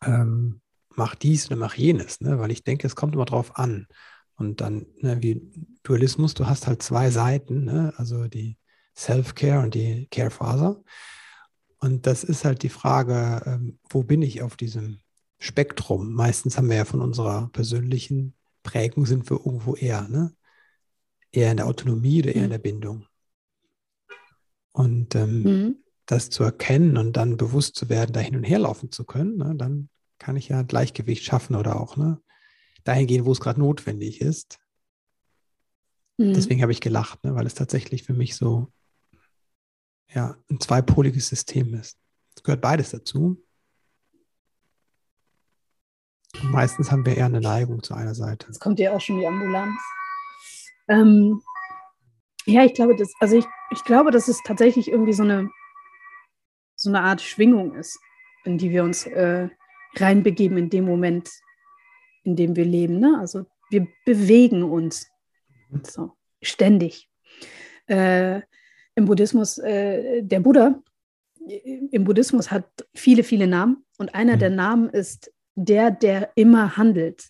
Ähm, mach dies oder mach jenes, ne? weil ich denke, es kommt immer drauf an. Und dann, ne, wie Dualismus, du hast halt zwei Seiten, ne? also die Self-Care und die Care-Phase. Und das ist halt die Frage, ähm, wo bin ich auf diesem Spektrum? Meistens haben wir ja von unserer persönlichen Prägung sind wir irgendwo eher, ne? Eher in der Autonomie oder eher in mhm. der Bindung. Und ähm, mhm. das zu erkennen und dann bewusst zu werden, da hin und her laufen zu können, ne, dann kann ich ja Gleichgewicht schaffen oder auch ne, dahin gehen, wo es gerade notwendig ist. Mhm. Deswegen habe ich gelacht, ne, weil es tatsächlich für mich so ja, ein zweipoliges System ist. Es gehört beides dazu. Meistens haben wir eher eine Neigung zu einer Seite. Jetzt kommt ja auch schon die Ambulanz. Ähm, ja, ich glaube, das, also ich, ich glaube, dass es tatsächlich irgendwie so eine, so eine Art Schwingung ist, in die wir uns äh, reinbegeben in dem Moment, in dem wir leben. Ne? Also wir bewegen uns mhm. so, ständig. Äh, Im Buddhismus, äh, der Buddha, im Buddhismus hat viele, viele Namen und einer mhm. der Namen ist der, der immer handelt.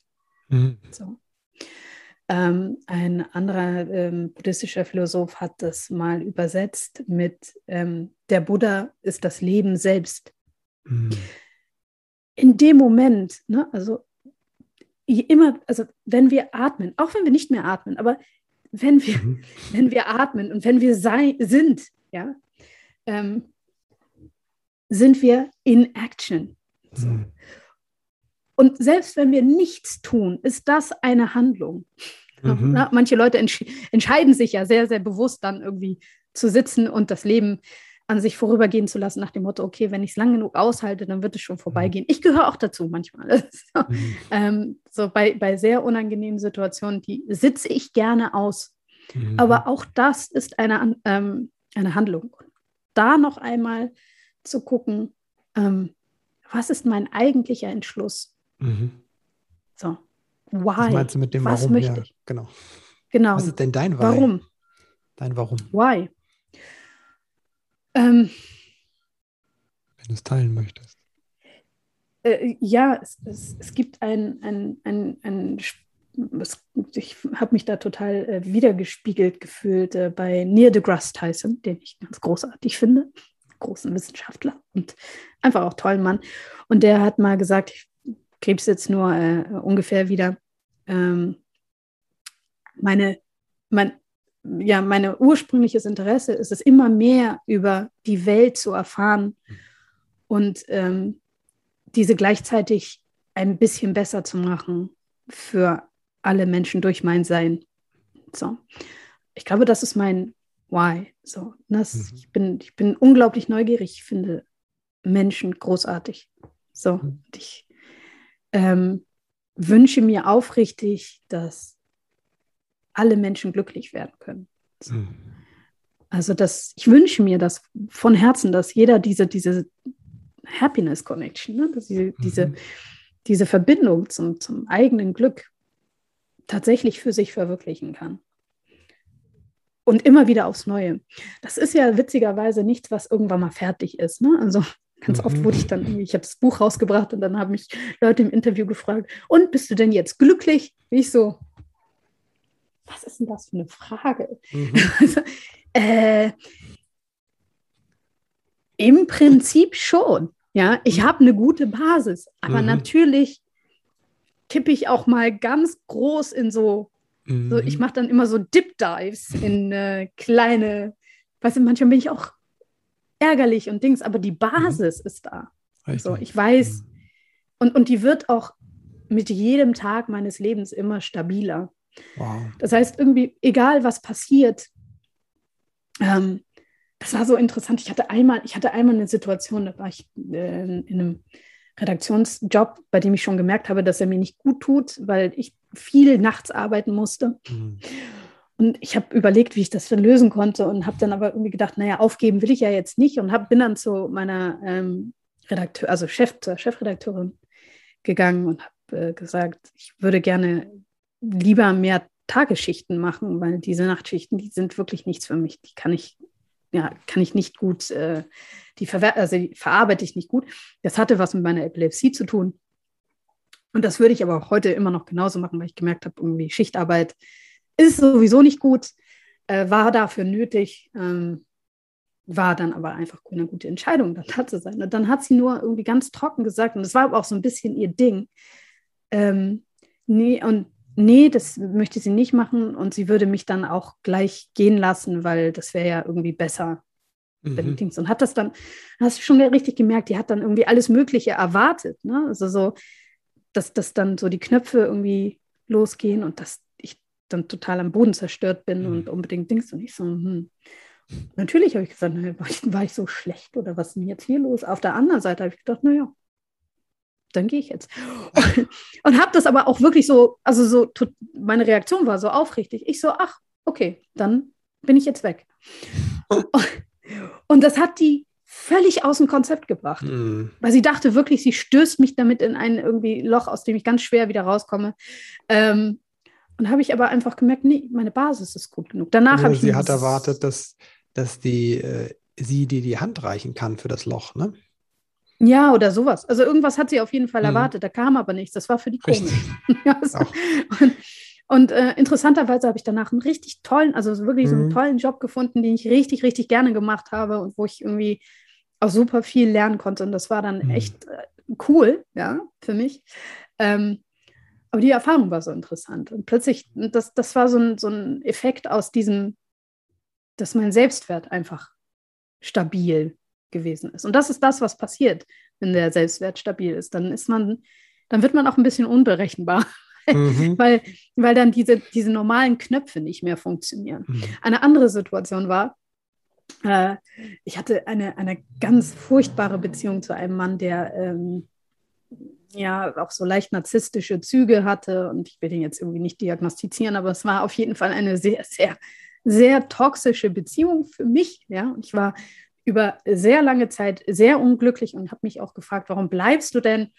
Mhm. So. Ähm, ein anderer ähm, buddhistischer Philosoph hat das mal übersetzt mit ähm, der Buddha ist das Leben selbst. Mhm. In dem Moment, ne, also immer, also wenn wir atmen, auch wenn wir nicht mehr atmen, aber wenn wir, mhm. wenn wir atmen und wenn wir sei, sind, ja, ähm, sind wir in Action. So. Mhm. Und selbst wenn wir nichts tun, ist das eine Handlung. Mhm. Na, manche Leute entsch entscheiden sich ja sehr, sehr bewusst dann irgendwie zu sitzen und das Leben an sich vorübergehen zu lassen, nach dem Motto, okay, wenn ich es lang genug aushalte, dann wird es schon vorbeigehen. Ich gehöre auch dazu manchmal. so, mhm. ähm, so bei, bei sehr unangenehmen Situationen, die sitze ich gerne aus. Mhm. Aber auch das ist eine, ähm, eine Handlung. Da noch einmal zu gucken, ähm, was ist mein eigentlicher Entschluss? Mhm. So, why? Was meinst du mit dem was Warum? Möchte ich? genau. genau. Was ist denn dein Why? Warum? Dein Warum? Why? Ähm, Wenn du es teilen möchtest. Äh, ja, es, es, es, gibt ein, ein, ein, ein ich habe mich da total äh, wiedergespiegelt gefühlt äh, bei Neil deGrasse Tyson, den ich ganz großartig finde, großen Wissenschaftler und einfach auch tollen Mann. Und der hat mal gesagt, ich kriege es jetzt nur äh, ungefähr wieder, ähm, meine, mein, ja, mein ursprüngliches Interesse ist es, immer mehr über die Welt zu erfahren und ähm, diese gleichzeitig ein bisschen besser zu machen für alle Menschen durch mein Sein. So. Ich glaube, das ist mein Why. So, das, mhm. ich, bin, ich bin unglaublich neugierig. Ich finde Menschen großartig. So, mhm. ich ähm, wünsche mir aufrichtig, dass alle Menschen glücklich werden können. So. Mhm. Also das, ich wünsche mir das von Herzen, dass jeder diese, diese Happiness Connection, ne, dass diese, mhm. diese, diese Verbindung zum, zum eigenen Glück tatsächlich für sich verwirklichen kann. Und immer wieder aufs Neue. Das ist ja witzigerweise nichts, was irgendwann mal fertig ist. Ne? Also ganz oft wurde ich dann irgendwie, ich habe das Buch rausgebracht und dann haben mich Leute im Interview gefragt, und bist du denn jetzt glücklich? Wie ich so, was ist denn das für eine Frage? Mhm. Also, äh, Im Prinzip schon. Ja, ich habe eine gute Basis, aber mhm. natürlich kippe ich auch mal ganz groß in so, mhm. so ich mache dann immer so Dip Dives in äh, kleine, weißt du, manchmal bin ich auch ärgerlich und Dings, aber die mhm. Basis mhm. ist da. Richtig. So, ich weiß, mhm. und, und die wird auch mit jedem Tag meines Lebens immer stabiler. Wow. Das heißt, irgendwie, egal was passiert, ähm, das war so interessant. Ich hatte einmal, ich hatte einmal eine Situation, da war ich äh, in einem Redaktionsjob, bei dem ich schon gemerkt habe, dass er mir nicht gut tut, weil ich viel nachts arbeiten musste. Mhm. Und ich habe überlegt, wie ich das dann lösen konnte und habe dann aber irgendwie gedacht, naja, aufgeben will ich ja jetzt nicht und hab, bin dann zu meiner ähm, Redakteur, also Chef, zur Chefredakteurin gegangen und habe äh, gesagt, ich würde gerne lieber mehr Tagesschichten machen, weil diese Nachtschichten, die sind wirklich nichts für mich. Die kann ich, ja, kann ich nicht gut äh, die, also die verarbeite ich nicht gut. Das hatte was mit meiner Epilepsie zu tun. Und das würde ich aber auch heute immer noch genauso machen, weil ich gemerkt habe, irgendwie Schichtarbeit ist sowieso nicht gut, äh, war dafür nötig, ähm, war dann aber einfach eine gute Entscheidung, dann da zu sein. Und dann hat sie nur irgendwie ganz trocken gesagt, und das war aber auch so ein bisschen ihr Ding, ähm, nee, und nee, das möchte sie nicht machen und sie würde mich dann auch gleich gehen lassen, weil das wäre ja irgendwie besser mhm. Und hat das dann, hast du schon richtig gemerkt, die hat dann irgendwie alles Mögliche erwartet. Ne? Also so, dass, dass dann so die Knöpfe irgendwie losgehen und ich dann total am Boden zerstört bin mhm. und unbedingt Dings. Und ich so, hm. Natürlich habe ich gesagt, naja, war, ich, war ich so schlecht oder was ist denn jetzt hier los? Auf der anderen Seite habe ich gedacht, naja, dann gehe ich jetzt. Und, und habe das aber auch wirklich so, also so, meine Reaktion war so aufrichtig. Ich so, ach, okay, dann bin ich jetzt weg. Und das hat die völlig aus dem Konzept gebracht, mhm. weil sie dachte wirklich, sie stößt mich damit in ein irgendwie Loch, aus dem ich ganz schwer wieder rauskomme. Ähm, und habe ich aber einfach gemerkt, nee, meine Basis ist gut genug. Danach habe ich sie hat erwartet, dass, dass die äh, sie dir die Hand reichen kann für das Loch, ne? Ja, oder sowas. Also irgendwas hat sie auf jeden Fall mhm. erwartet. Da kam aber nichts. Das war für die komisch. ja, so. Und, und äh, interessanterweise habe ich danach einen richtig tollen, also wirklich mhm. so einen mhm. tollen Job gefunden, den ich richtig, richtig gerne gemacht habe und wo ich irgendwie auch super viel lernen konnte. Und das war dann mhm. echt äh, cool, ja, für mich. Ähm, aber die Erfahrung war so interessant. Und plötzlich, das, das war so ein, so ein Effekt aus diesem, dass mein Selbstwert einfach stabil gewesen ist. Und das ist das, was passiert, wenn der Selbstwert stabil ist. Dann ist man, dann wird man auch ein bisschen unberechenbar. Mhm. weil, weil dann diese, diese normalen Knöpfe nicht mehr funktionieren. Mhm. Eine andere Situation war, äh, ich hatte eine, eine ganz furchtbare Beziehung zu einem Mann, der ähm, ja auch so leicht narzisstische Züge hatte. Und ich will den jetzt irgendwie nicht diagnostizieren, aber es war auf jeden Fall eine sehr, sehr, sehr toxische Beziehung für mich. Ja, und ich war über sehr lange Zeit sehr unglücklich und habe mich auch gefragt, warum bleibst du denn?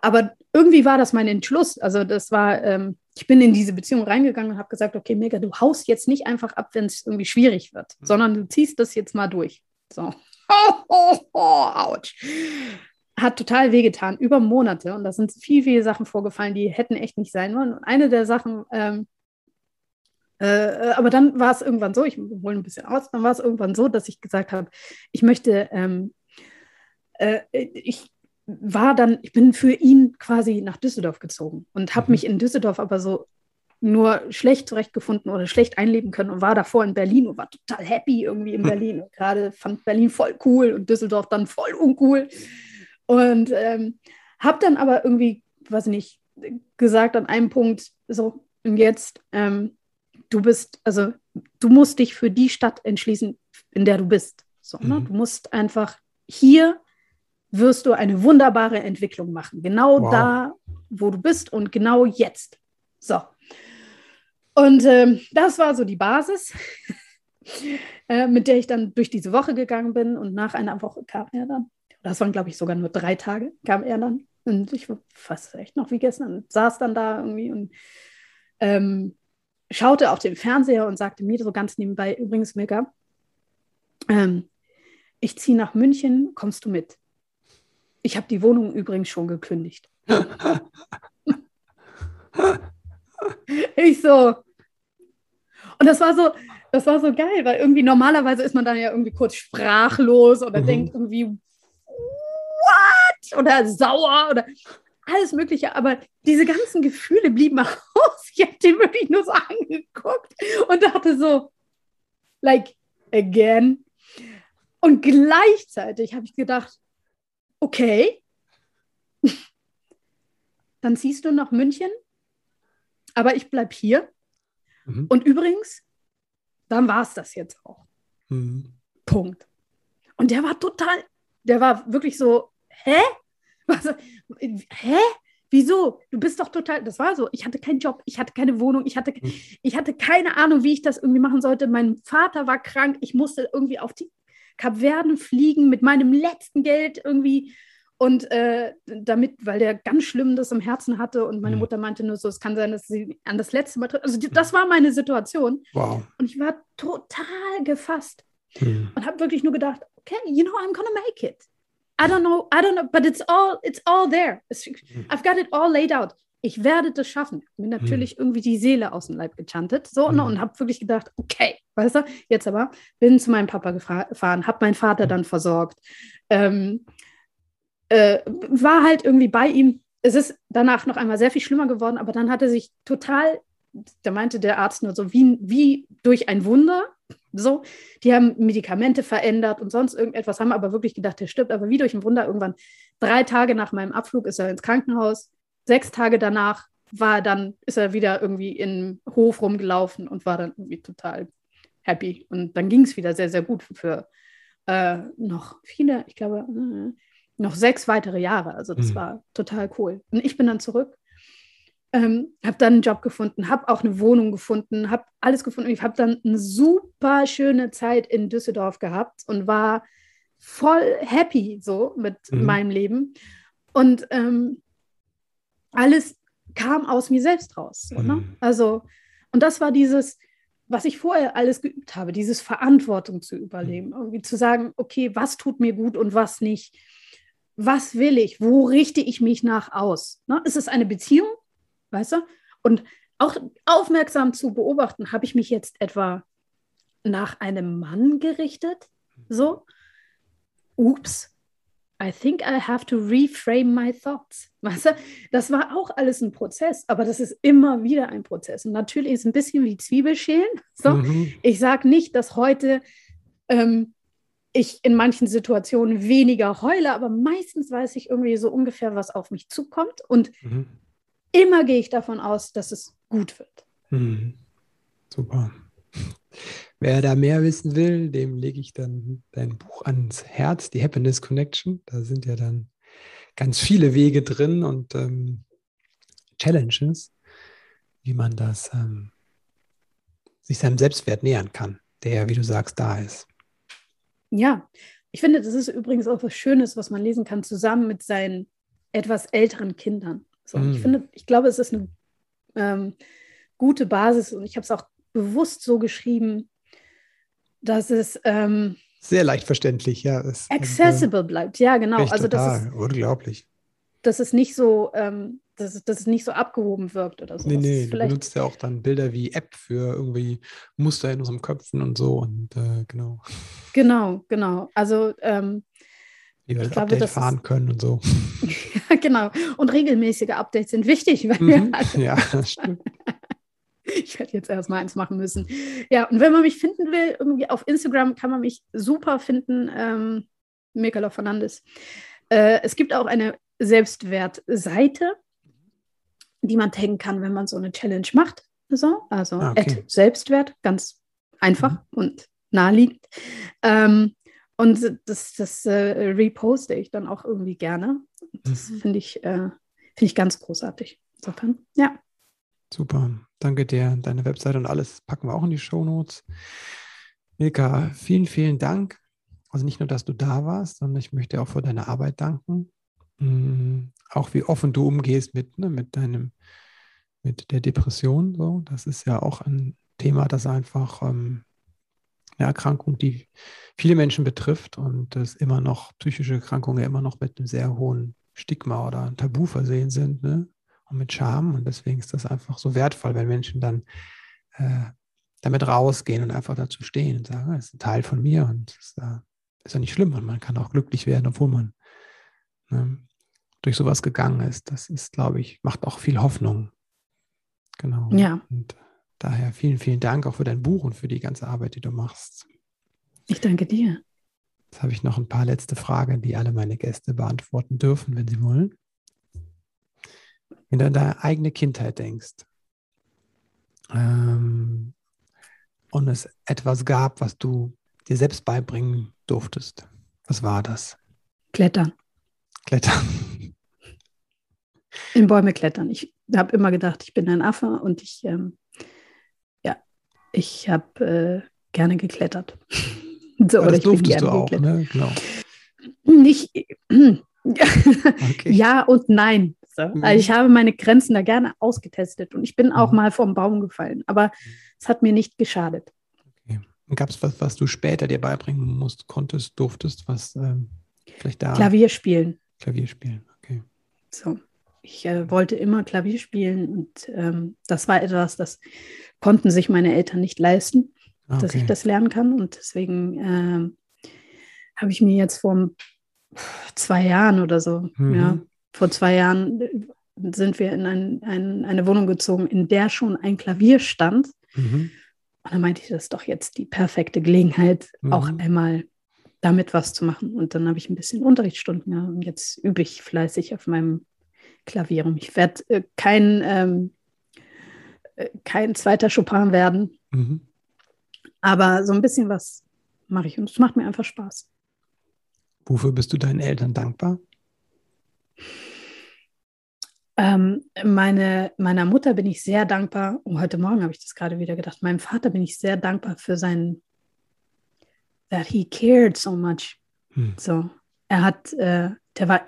Aber irgendwie war das mein Entschluss. Also das war, ähm, ich bin in diese Beziehung reingegangen und habe gesagt, okay, Mega, du haust jetzt nicht einfach ab, wenn es irgendwie schwierig wird, mhm. sondern du ziehst das jetzt mal durch. So. Oh, oh, oh, ouch. Hat total wehgetan, über Monate. Und da sind viel, viele Sachen vorgefallen, die hätten echt nicht sein wollen. Und eine der Sachen, ähm, äh, aber dann war es irgendwann so, ich hole ein bisschen aus, dann war es irgendwann so, dass ich gesagt habe, ich möchte, ähm, äh, ich war dann, ich bin für ihn quasi nach Düsseldorf gezogen und habe mhm. mich in Düsseldorf aber so nur schlecht zurechtgefunden oder schlecht einleben können und war davor in Berlin und war total happy irgendwie in Berlin und gerade fand Berlin voll cool und Düsseldorf dann voll uncool und ähm, habe dann aber irgendwie, weiß nicht, gesagt an einem Punkt so und jetzt ähm, du bist, also du musst dich für die Stadt entschließen, in der du bist. So, ne? Mhm. Du musst einfach hier wirst du eine wunderbare Entwicklung machen. Genau wow. da, wo du bist und genau jetzt. So. Und ähm, das war so die Basis, äh, mit der ich dann durch diese Woche gegangen bin. Und nach einer Woche kam er dann. Das waren, glaube ich, sogar nur drei Tage, kam er dann. Und ich war fast echt noch wie gestern und saß dann da irgendwie und ähm, schaute auf den Fernseher und sagte mir so ganz nebenbei, übrigens, Mega, ähm, ich ziehe nach München, kommst du mit? Ich habe die Wohnung übrigens schon gekündigt. ich so. Und das war so, das war so geil, weil irgendwie normalerweise ist man dann ja irgendwie kurz sprachlos oder mhm. denkt irgendwie, Oder sauer oder alles Mögliche, aber diese ganzen Gefühle blieben aus. Ich habe den wirklich nur so angeguckt und dachte so, like, again. Und gleichzeitig habe ich gedacht, okay, dann ziehst du nach München, aber ich bleibe hier. Mhm. Und übrigens, dann war es das jetzt auch. Mhm. Punkt. Und der war total, der war wirklich so, hä? Was, hä? Wieso? Du bist doch total, das war so, ich hatte keinen Job, ich hatte keine Wohnung, ich hatte, hm. ich hatte keine Ahnung, wie ich das irgendwie machen sollte. Mein Vater war krank, ich musste irgendwie auf die Kapverden fliegen mit meinem letzten Geld irgendwie und äh, damit, weil der ganz schlimm das im Herzen hatte und meine hm. Mutter meinte nur so, es kann sein, dass sie an das letzte Mal, also das war meine Situation. Wow. Und ich war total gefasst hm. und habe wirklich nur gedacht, okay, you know, I'm gonna make it. I don't know, I don't know, but it's all, it's all there. Hm. I've got it all laid out. Ich werde das schaffen. Mir natürlich hm. irgendwie die Seele aus dem Leib gechantet. So, ne, hm. und habe wirklich gedacht, okay, weißt du, jetzt aber, bin zu meinem Papa gefahren, habe meinen Vater hm. dann versorgt. Ähm, äh, war halt irgendwie bei ihm. Es ist danach noch einmal sehr viel schlimmer geworden, aber dann hat er sich total, da meinte der Arzt nur so, wie, wie durch ein Wunder, so, die haben Medikamente verändert und sonst irgendetwas, haben aber wirklich gedacht, der stirbt. Aber wie durch ein Wunder, irgendwann drei Tage nach meinem Abflug ist er ins Krankenhaus. Sechs Tage danach war dann, ist er wieder irgendwie im Hof rumgelaufen und war dann irgendwie total happy. Und dann ging es wieder sehr, sehr gut für äh, noch viele, ich glaube, noch sechs weitere Jahre. Also das mhm. war total cool. Und ich bin dann zurück, ähm, habe dann einen Job gefunden, habe auch eine Wohnung gefunden, habe alles gefunden. Ich habe dann eine super schöne Zeit in Düsseldorf gehabt und war voll happy so mit mhm. meinem Leben. Und ähm, alles kam aus mir selbst raus. Ne? mhm. Also, und das war dieses, was ich vorher alles geübt habe, dieses Verantwortung zu übernehmen, mhm. irgendwie zu sagen, okay, was tut mir gut und was nicht. Was will ich? Wo richte ich mich nach aus? Ne? Ist es eine Beziehung? Weißt du? Und auch aufmerksam zu beobachten, habe ich mich jetzt etwa nach einem Mann gerichtet? So? Ups, I think I have to reframe my thoughts. Weißt du, das war auch alles ein Prozess, aber das ist immer wieder ein Prozess. Und natürlich ist es ein bisschen wie Zwiebelschälen. So. Mhm. Ich sage nicht, dass heute ähm, ich in manchen Situationen weniger heule, aber meistens weiß ich irgendwie so ungefähr, was auf mich zukommt. Und mhm. Immer gehe ich davon aus, dass es gut wird. Mhm. Super. Wer da mehr wissen will, dem lege ich dann dein Buch ans Herz, die Happiness Connection. Da sind ja dann ganz viele Wege drin und ähm, Challenges, wie man das ähm, sich seinem Selbstwert nähern kann, der, wie du sagst, da ist. Ja, ich finde, das ist übrigens auch was Schönes, was man lesen kann, zusammen mit seinen etwas älteren Kindern. So, mm. Ich finde, ich glaube, es ist eine ähm, gute Basis und ich habe es auch bewusst so geschrieben, dass es ähm, sehr leicht verständlich, ja. Es, accessible bleibt, ja, genau. Also das ist unglaublich. Dass es nicht so, ähm, dass, es, dass es nicht so abgehoben wirkt oder so. Nee, nee, du benutzt ja auch dann Bilder wie App für irgendwie Muster in unserem Köpfen und so und äh, genau. Genau, genau. Also ähm, wie wir das glaube, Update fahren ist, können und so. genau. Und regelmäßige Updates sind wichtig, weil mhm. wir ja, stimmt. ich werde jetzt erstmal eins machen müssen. Ja, und wenn man mich finden will, irgendwie auf Instagram kann man mich super finden, ähm, Mikala Fernandes. Äh, es gibt auch eine Selbstwertseite, die man taggen kann, wenn man so eine Challenge macht. So, also ah, okay. Selbstwert, ganz einfach mhm. und naheliegend. Ähm, und das, das äh, reposte ich dann auch irgendwie gerne. Das mhm. finde ich, äh, find ich ganz großartig. Insofern, ja. Super. Danke dir. Deine Webseite und alles packen wir auch in die Show Notes. Milka, vielen, vielen Dank. Also nicht nur, dass du da warst, sondern ich möchte auch für deine Arbeit danken. Mhm. Auch wie offen du umgehst mit, ne, mit deinem, mit der Depression. So. Das ist ja auch ein Thema, das einfach ähm, eine Erkrankung, die viele Menschen betrifft und dass immer noch psychische Erkrankungen immer noch mit einem sehr hohen Stigma oder Tabu versehen sind. Ne? und mit Scham. Und deswegen ist das einfach so wertvoll, wenn Menschen dann äh, damit rausgehen und einfach dazu stehen und sagen, es ist ein Teil von mir und es ist, äh, ist ja nicht schlimm und man kann auch glücklich werden, obwohl man ne, durch sowas gegangen ist. Das ist, glaube ich, macht auch viel Hoffnung. Genau. Ja. Und daher vielen, vielen Dank auch für dein Buch und für die ganze Arbeit, die du machst. Ich danke dir. Jetzt habe ich noch ein paar letzte Fragen, die alle meine Gäste beantworten dürfen, wenn sie wollen wenn du an deine eigene Kindheit denkst ähm, und es etwas gab, was du dir selbst beibringen durftest, was war das? Klettern. Klettern. In Bäume klettern. Ich habe immer gedacht, ich bin ein Affe und ich, ähm, ich habe äh, gerne geklettert. so, oder das ich durftest du auch, ne? Genau. Nicht, okay. ja und nein. So. Mhm. Also ich habe meine Grenzen da gerne ausgetestet und ich bin auch mhm. mal vom Baum gefallen, aber es hat mir nicht geschadet. Okay. Gab es was, was du später dir beibringen musst, konntest, durftest, was ähm, vielleicht da. Klavier spielen. Klavier spielen, okay. So. Ich äh, wollte immer Klavier spielen und ähm, das war etwas, das konnten sich meine Eltern nicht leisten, okay. dass ich das lernen kann. Und deswegen äh, habe ich mir jetzt vor zwei Jahren oder so, mhm. ja, vor zwei Jahren sind wir in ein, ein, eine Wohnung gezogen, in der schon ein Klavier stand. Mhm. Und dann meinte ich, das ist doch jetzt die perfekte Gelegenheit, mhm. auch einmal damit was zu machen. Und dann habe ich ein bisschen Unterrichtsstunden. Ja, und jetzt übe ich fleißig auf meinem Klavier. Und ich werde äh, kein, ähm, äh, kein zweiter Chopin werden. Mhm. Aber so ein bisschen was mache ich und es macht mir einfach Spaß. Wofür bist du deinen Eltern dankbar? Ähm, meine, meiner Mutter bin ich sehr dankbar. Und heute Morgen habe ich das gerade wieder gedacht. Meinem Vater bin ich sehr dankbar für seinen, that he cared so much. Hm. So, er hat, äh, der war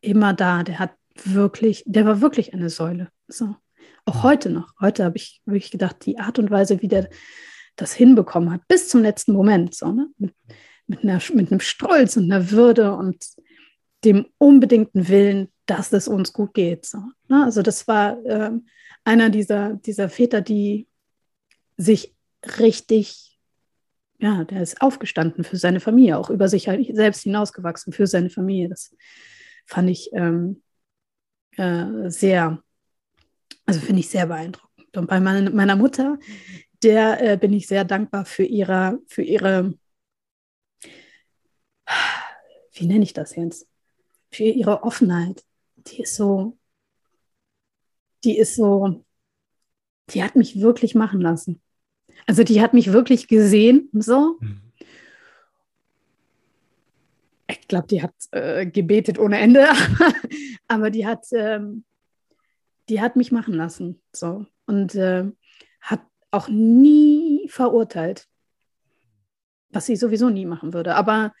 immer da. Der hat wirklich, der war wirklich eine Säule. So, auch heute noch. Heute habe ich wirklich gedacht, die Art und Weise, wie der das hinbekommen hat, bis zum letzten Moment, so, ne? mit, mit, einer, mit einem Stolz und einer Würde und dem unbedingten Willen, dass es uns gut geht. So, ne? Also das war ähm, einer dieser, dieser Väter, die sich richtig, ja, der ist aufgestanden für seine Familie, auch über sich selbst hinausgewachsen für seine Familie. Das fand ich ähm, äh, sehr, also finde ich sehr beeindruckend. Und bei meine, meiner Mutter, der äh, bin ich sehr dankbar für ihre, für ihre, wie nenne ich das jetzt? Für ihre Offenheit. Die ist so, die ist so, die hat mich wirklich machen lassen. Also die hat mich wirklich gesehen, so. Mhm. Ich glaube, die hat äh, gebetet ohne Ende, aber die hat, ähm, die hat mich machen lassen, so und äh, hat auch nie verurteilt, was sie sowieso nie machen würde. Aber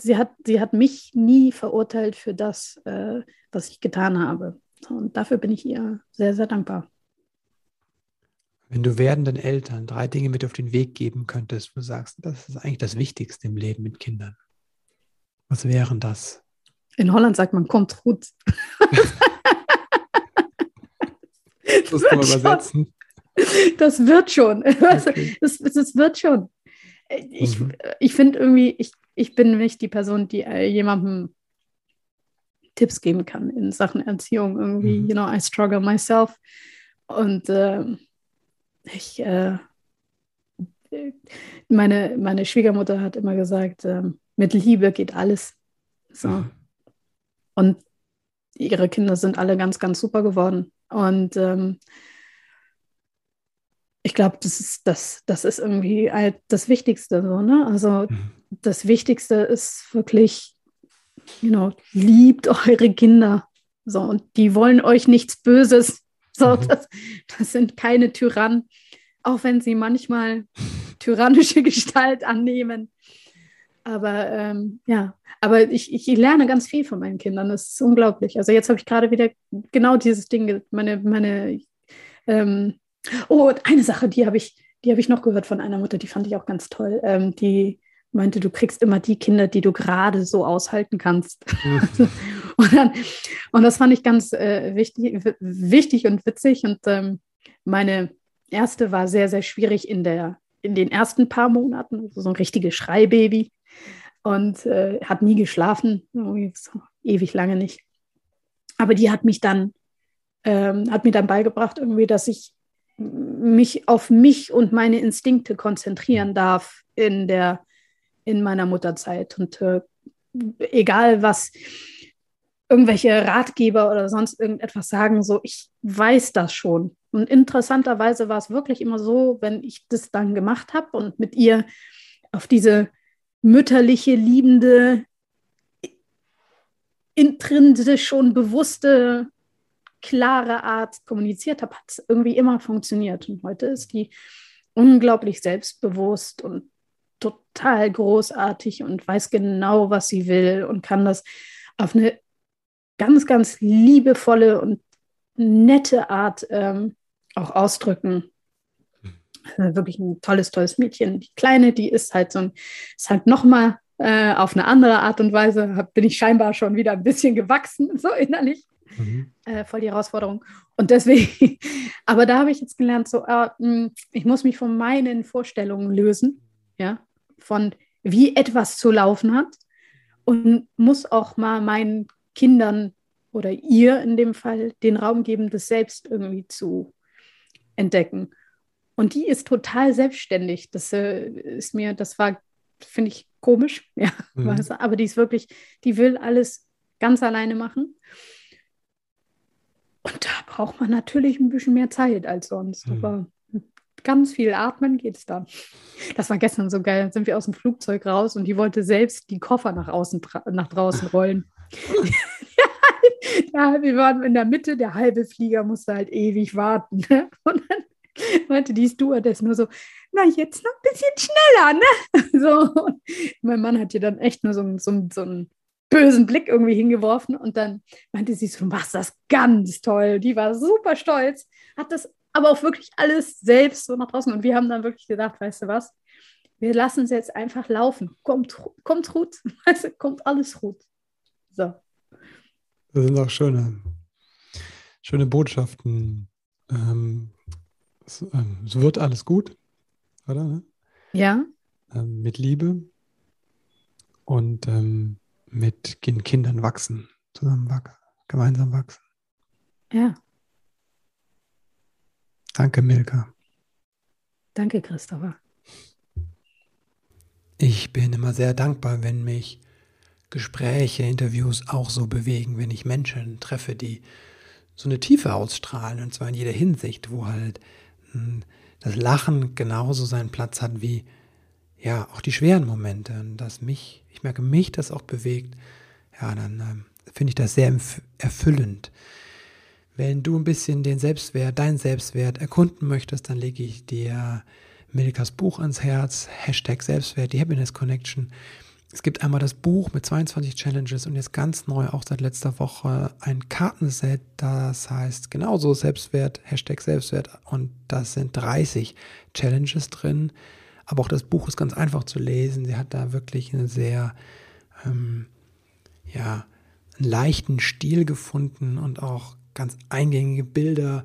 sie hat, sie hat mich nie verurteilt für das, äh, was ich getan habe. Und dafür bin ich ihr sehr, sehr dankbar. Wenn du werdenden Eltern drei Dinge mit auf den Weg geben könntest, du sagst, das ist eigentlich das Wichtigste im Leben mit Kindern. Was wären das? In Holland sagt man, kommt gut. das muss man übersetzen. Das wird schon. Okay. Das, das, wird schon. Ich, mhm. ich finde irgendwie, ich, ich bin nicht die Person, die äh, jemandem Tipps geben kann in Sachen Erziehung. Irgendwie, mhm. you know, I struggle myself. Und äh, ich, äh, meine, meine Schwiegermutter hat immer gesagt, äh, mit Liebe geht alles. So. Mhm. Und ihre Kinder sind alle ganz, ganz super geworden. Und ähm, ich glaube, das ist, das, das ist irgendwie halt das Wichtigste. So, ne? Also mhm. das Wichtigste ist wirklich, you know, liebt eure Kinder. So, und die wollen euch nichts Böses. So, mhm. das, das sind keine Tyrannen, auch wenn sie manchmal tyrannische Gestalt annehmen. Aber ähm, ja, aber ich, ich lerne ganz viel von meinen Kindern. Das ist unglaublich. Also jetzt habe ich gerade wieder genau dieses Ding, meine, meine ähm, Oh, eine Sache, die habe ich, die habe ich noch gehört von einer Mutter, die fand ich auch ganz toll. Ähm, die meinte, du kriegst immer die Kinder, die du gerade so aushalten kannst. Mhm. und, dann, und das fand ich ganz äh, wichtig, wichtig und witzig. Und ähm, meine erste war sehr, sehr schwierig in, der, in den ersten paar Monaten, also so ein richtiges Schreibaby. Und äh, hat nie geschlafen, ewig lange nicht. Aber die hat mich dann, ähm, hat mir dann beigebracht, irgendwie, dass ich mich auf mich und meine Instinkte konzentrieren darf in der in meiner Mutterzeit und äh, egal was irgendwelche Ratgeber oder sonst irgendetwas sagen, so ich weiß das schon. Und interessanterweise war es wirklich immer so, wenn ich das dann gemacht habe und mit ihr auf diese mütterliche, liebende, intrinsisch schon bewusste klare Art kommuniziert habe, hat es irgendwie immer funktioniert. Und heute ist die unglaublich selbstbewusst und total großartig und weiß genau, was sie will und kann das auf eine ganz, ganz liebevolle und nette Art ähm, auch ausdrücken. Also wirklich ein tolles, tolles Mädchen. Die Kleine, die ist halt so ein, ist halt nochmal äh, auf eine andere Art und Weise, hab, bin ich scheinbar schon wieder ein bisschen gewachsen, so innerlich. Mhm. Äh, voll die Herausforderung. Und deswegen, aber da habe ich jetzt gelernt, so, äh, ich muss mich von meinen Vorstellungen lösen, ja, von wie etwas zu laufen hat und muss auch mal meinen Kindern oder ihr in dem Fall den Raum geben, das selbst irgendwie zu entdecken. Und die ist total selbstständig. Das äh, ist mir, das war, finde ich, komisch, ja, mhm. aber die ist wirklich, die will alles ganz alleine machen. Und da braucht man natürlich ein bisschen mehr Zeit als sonst. Mhm. Aber ganz viel atmen geht es dann. Das war gestern so geil. Dann sind wir aus dem Flugzeug raus und die wollte selbst die Koffer nach außen nach draußen rollen. ja, wir waren in der Mitte, der halbe Flieger musste halt ewig warten. Ne? Und dann meinte die Stewardess nur so, na jetzt noch ein bisschen schneller, ne? So. Mein Mann hat ihr dann echt nur so, so, so einen bösen Blick irgendwie hingeworfen und dann meinte sie so, du machst das ganz toll. Die war super stolz, hat das aber auch wirklich alles selbst so nach draußen und wir haben dann wirklich gedacht, weißt du was, wir lassen es jetzt einfach laufen. Kommt, kommt gut, weißt du, kommt alles gut. So. Das sind auch schöne, schöne Botschaften. Ähm, es, ähm, es, wird alles gut, oder? Ja. Ähm, mit Liebe und ähm, mit den Kindern wachsen, zusammen wachsen, gemeinsam wachsen. Ja. Danke, Milka. Danke, Christopher. Ich bin immer sehr dankbar, wenn mich Gespräche, Interviews auch so bewegen, wenn ich Menschen treffe, die so eine Tiefe ausstrahlen, und zwar in jeder Hinsicht, wo halt das Lachen genauso seinen Platz hat wie ja auch die schweren Momente. Und dass mich, ich merke mich, das auch bewegt, ja, dann äh, finde ich das sehr erfüllend. Wenn du ein bisschen den Selbstwert, deinen Selbstwert erkunden möchtest, dann lege ich dir Milkas Buch ans Herz, Hashtag Selbstwert, die Happiness Connection. Es gibt einmal das Buch mit 22 Challenges und jetzt ganz neu, auch seit letzter Woche, ein Kartenset, das heißt genauso Selbstwert, Hashtag Selbstwert und das sind 30 Challenges drin. Aber auch das Buch ist ganz einfach zu lesen. Sie hat da wirklich eine sehr, ähm, ja, einen leichten Stil gefunden und auch ganz eingängige Bilder.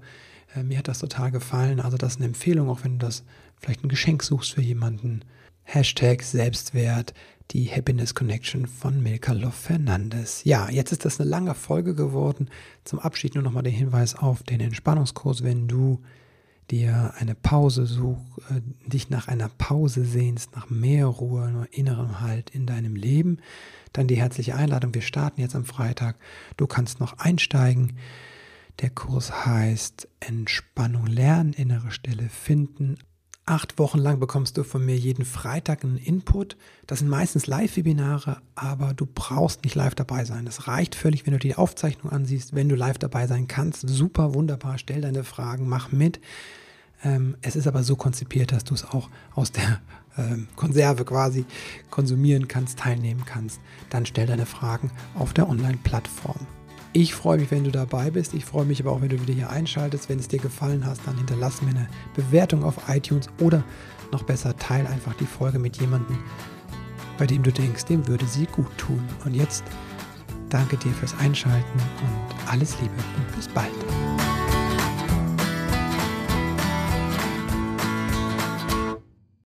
Äh, mir hat das total gefallen. Also das ist eine Empfehlung, auch wenn du das vielleicht ein Geschenk suchst für jemanden. Hashtag Selbstwert, die Happiness Connection von Milka Love Fernandes. Ja, jetzt ist das eine lange Folge geworden. Zum Abschied nur nochmal der Hinweis auf den Entspannungskurs, wenn du dir eine Pause suchst, äh, dich nach einer Pause sehnst, nach mehr Ruhe, nur innerem Halt in deinem Leben, dann die herzliche Einladung. Wir starten jetzt am Freitag. Du kannst noch einsteigen. Der Kurs heißt Entspannung lernen, innere Stelle finden, Acht Wochen lang bekommst du von mir jeden Freitag einen Input. Das sind meistens Live-Webinare, aber du brauchst nicht live dabei sein. Es reicht völlig, wenn du die Aufzeichnung ansiehst, wenn du live dabei sein kannst. Super, wunderbar, stell deine Fragen, mach mit. Ähm, es ist aber so konzipiert, dass du es auch aus der ähm, Konserve quasi konsumieren kannst, teilnehmen kannst. Dann stell deine Fragen auf der Online-Plattform. Ich freue mich, wenn du dabei bist. Ich freue mich aber auch, wenn du wieder hier einschaltest. Wenn es dir gefallen hat, dann hinterlass mir eine Bewertung auf iTunes oder noch besser, teile einfach die Folge mit jemandem, bei dem du denkst, dem würde sie gut tun. Und jetzt danke dir fürs Einschalten und alles Liebe und bis bald.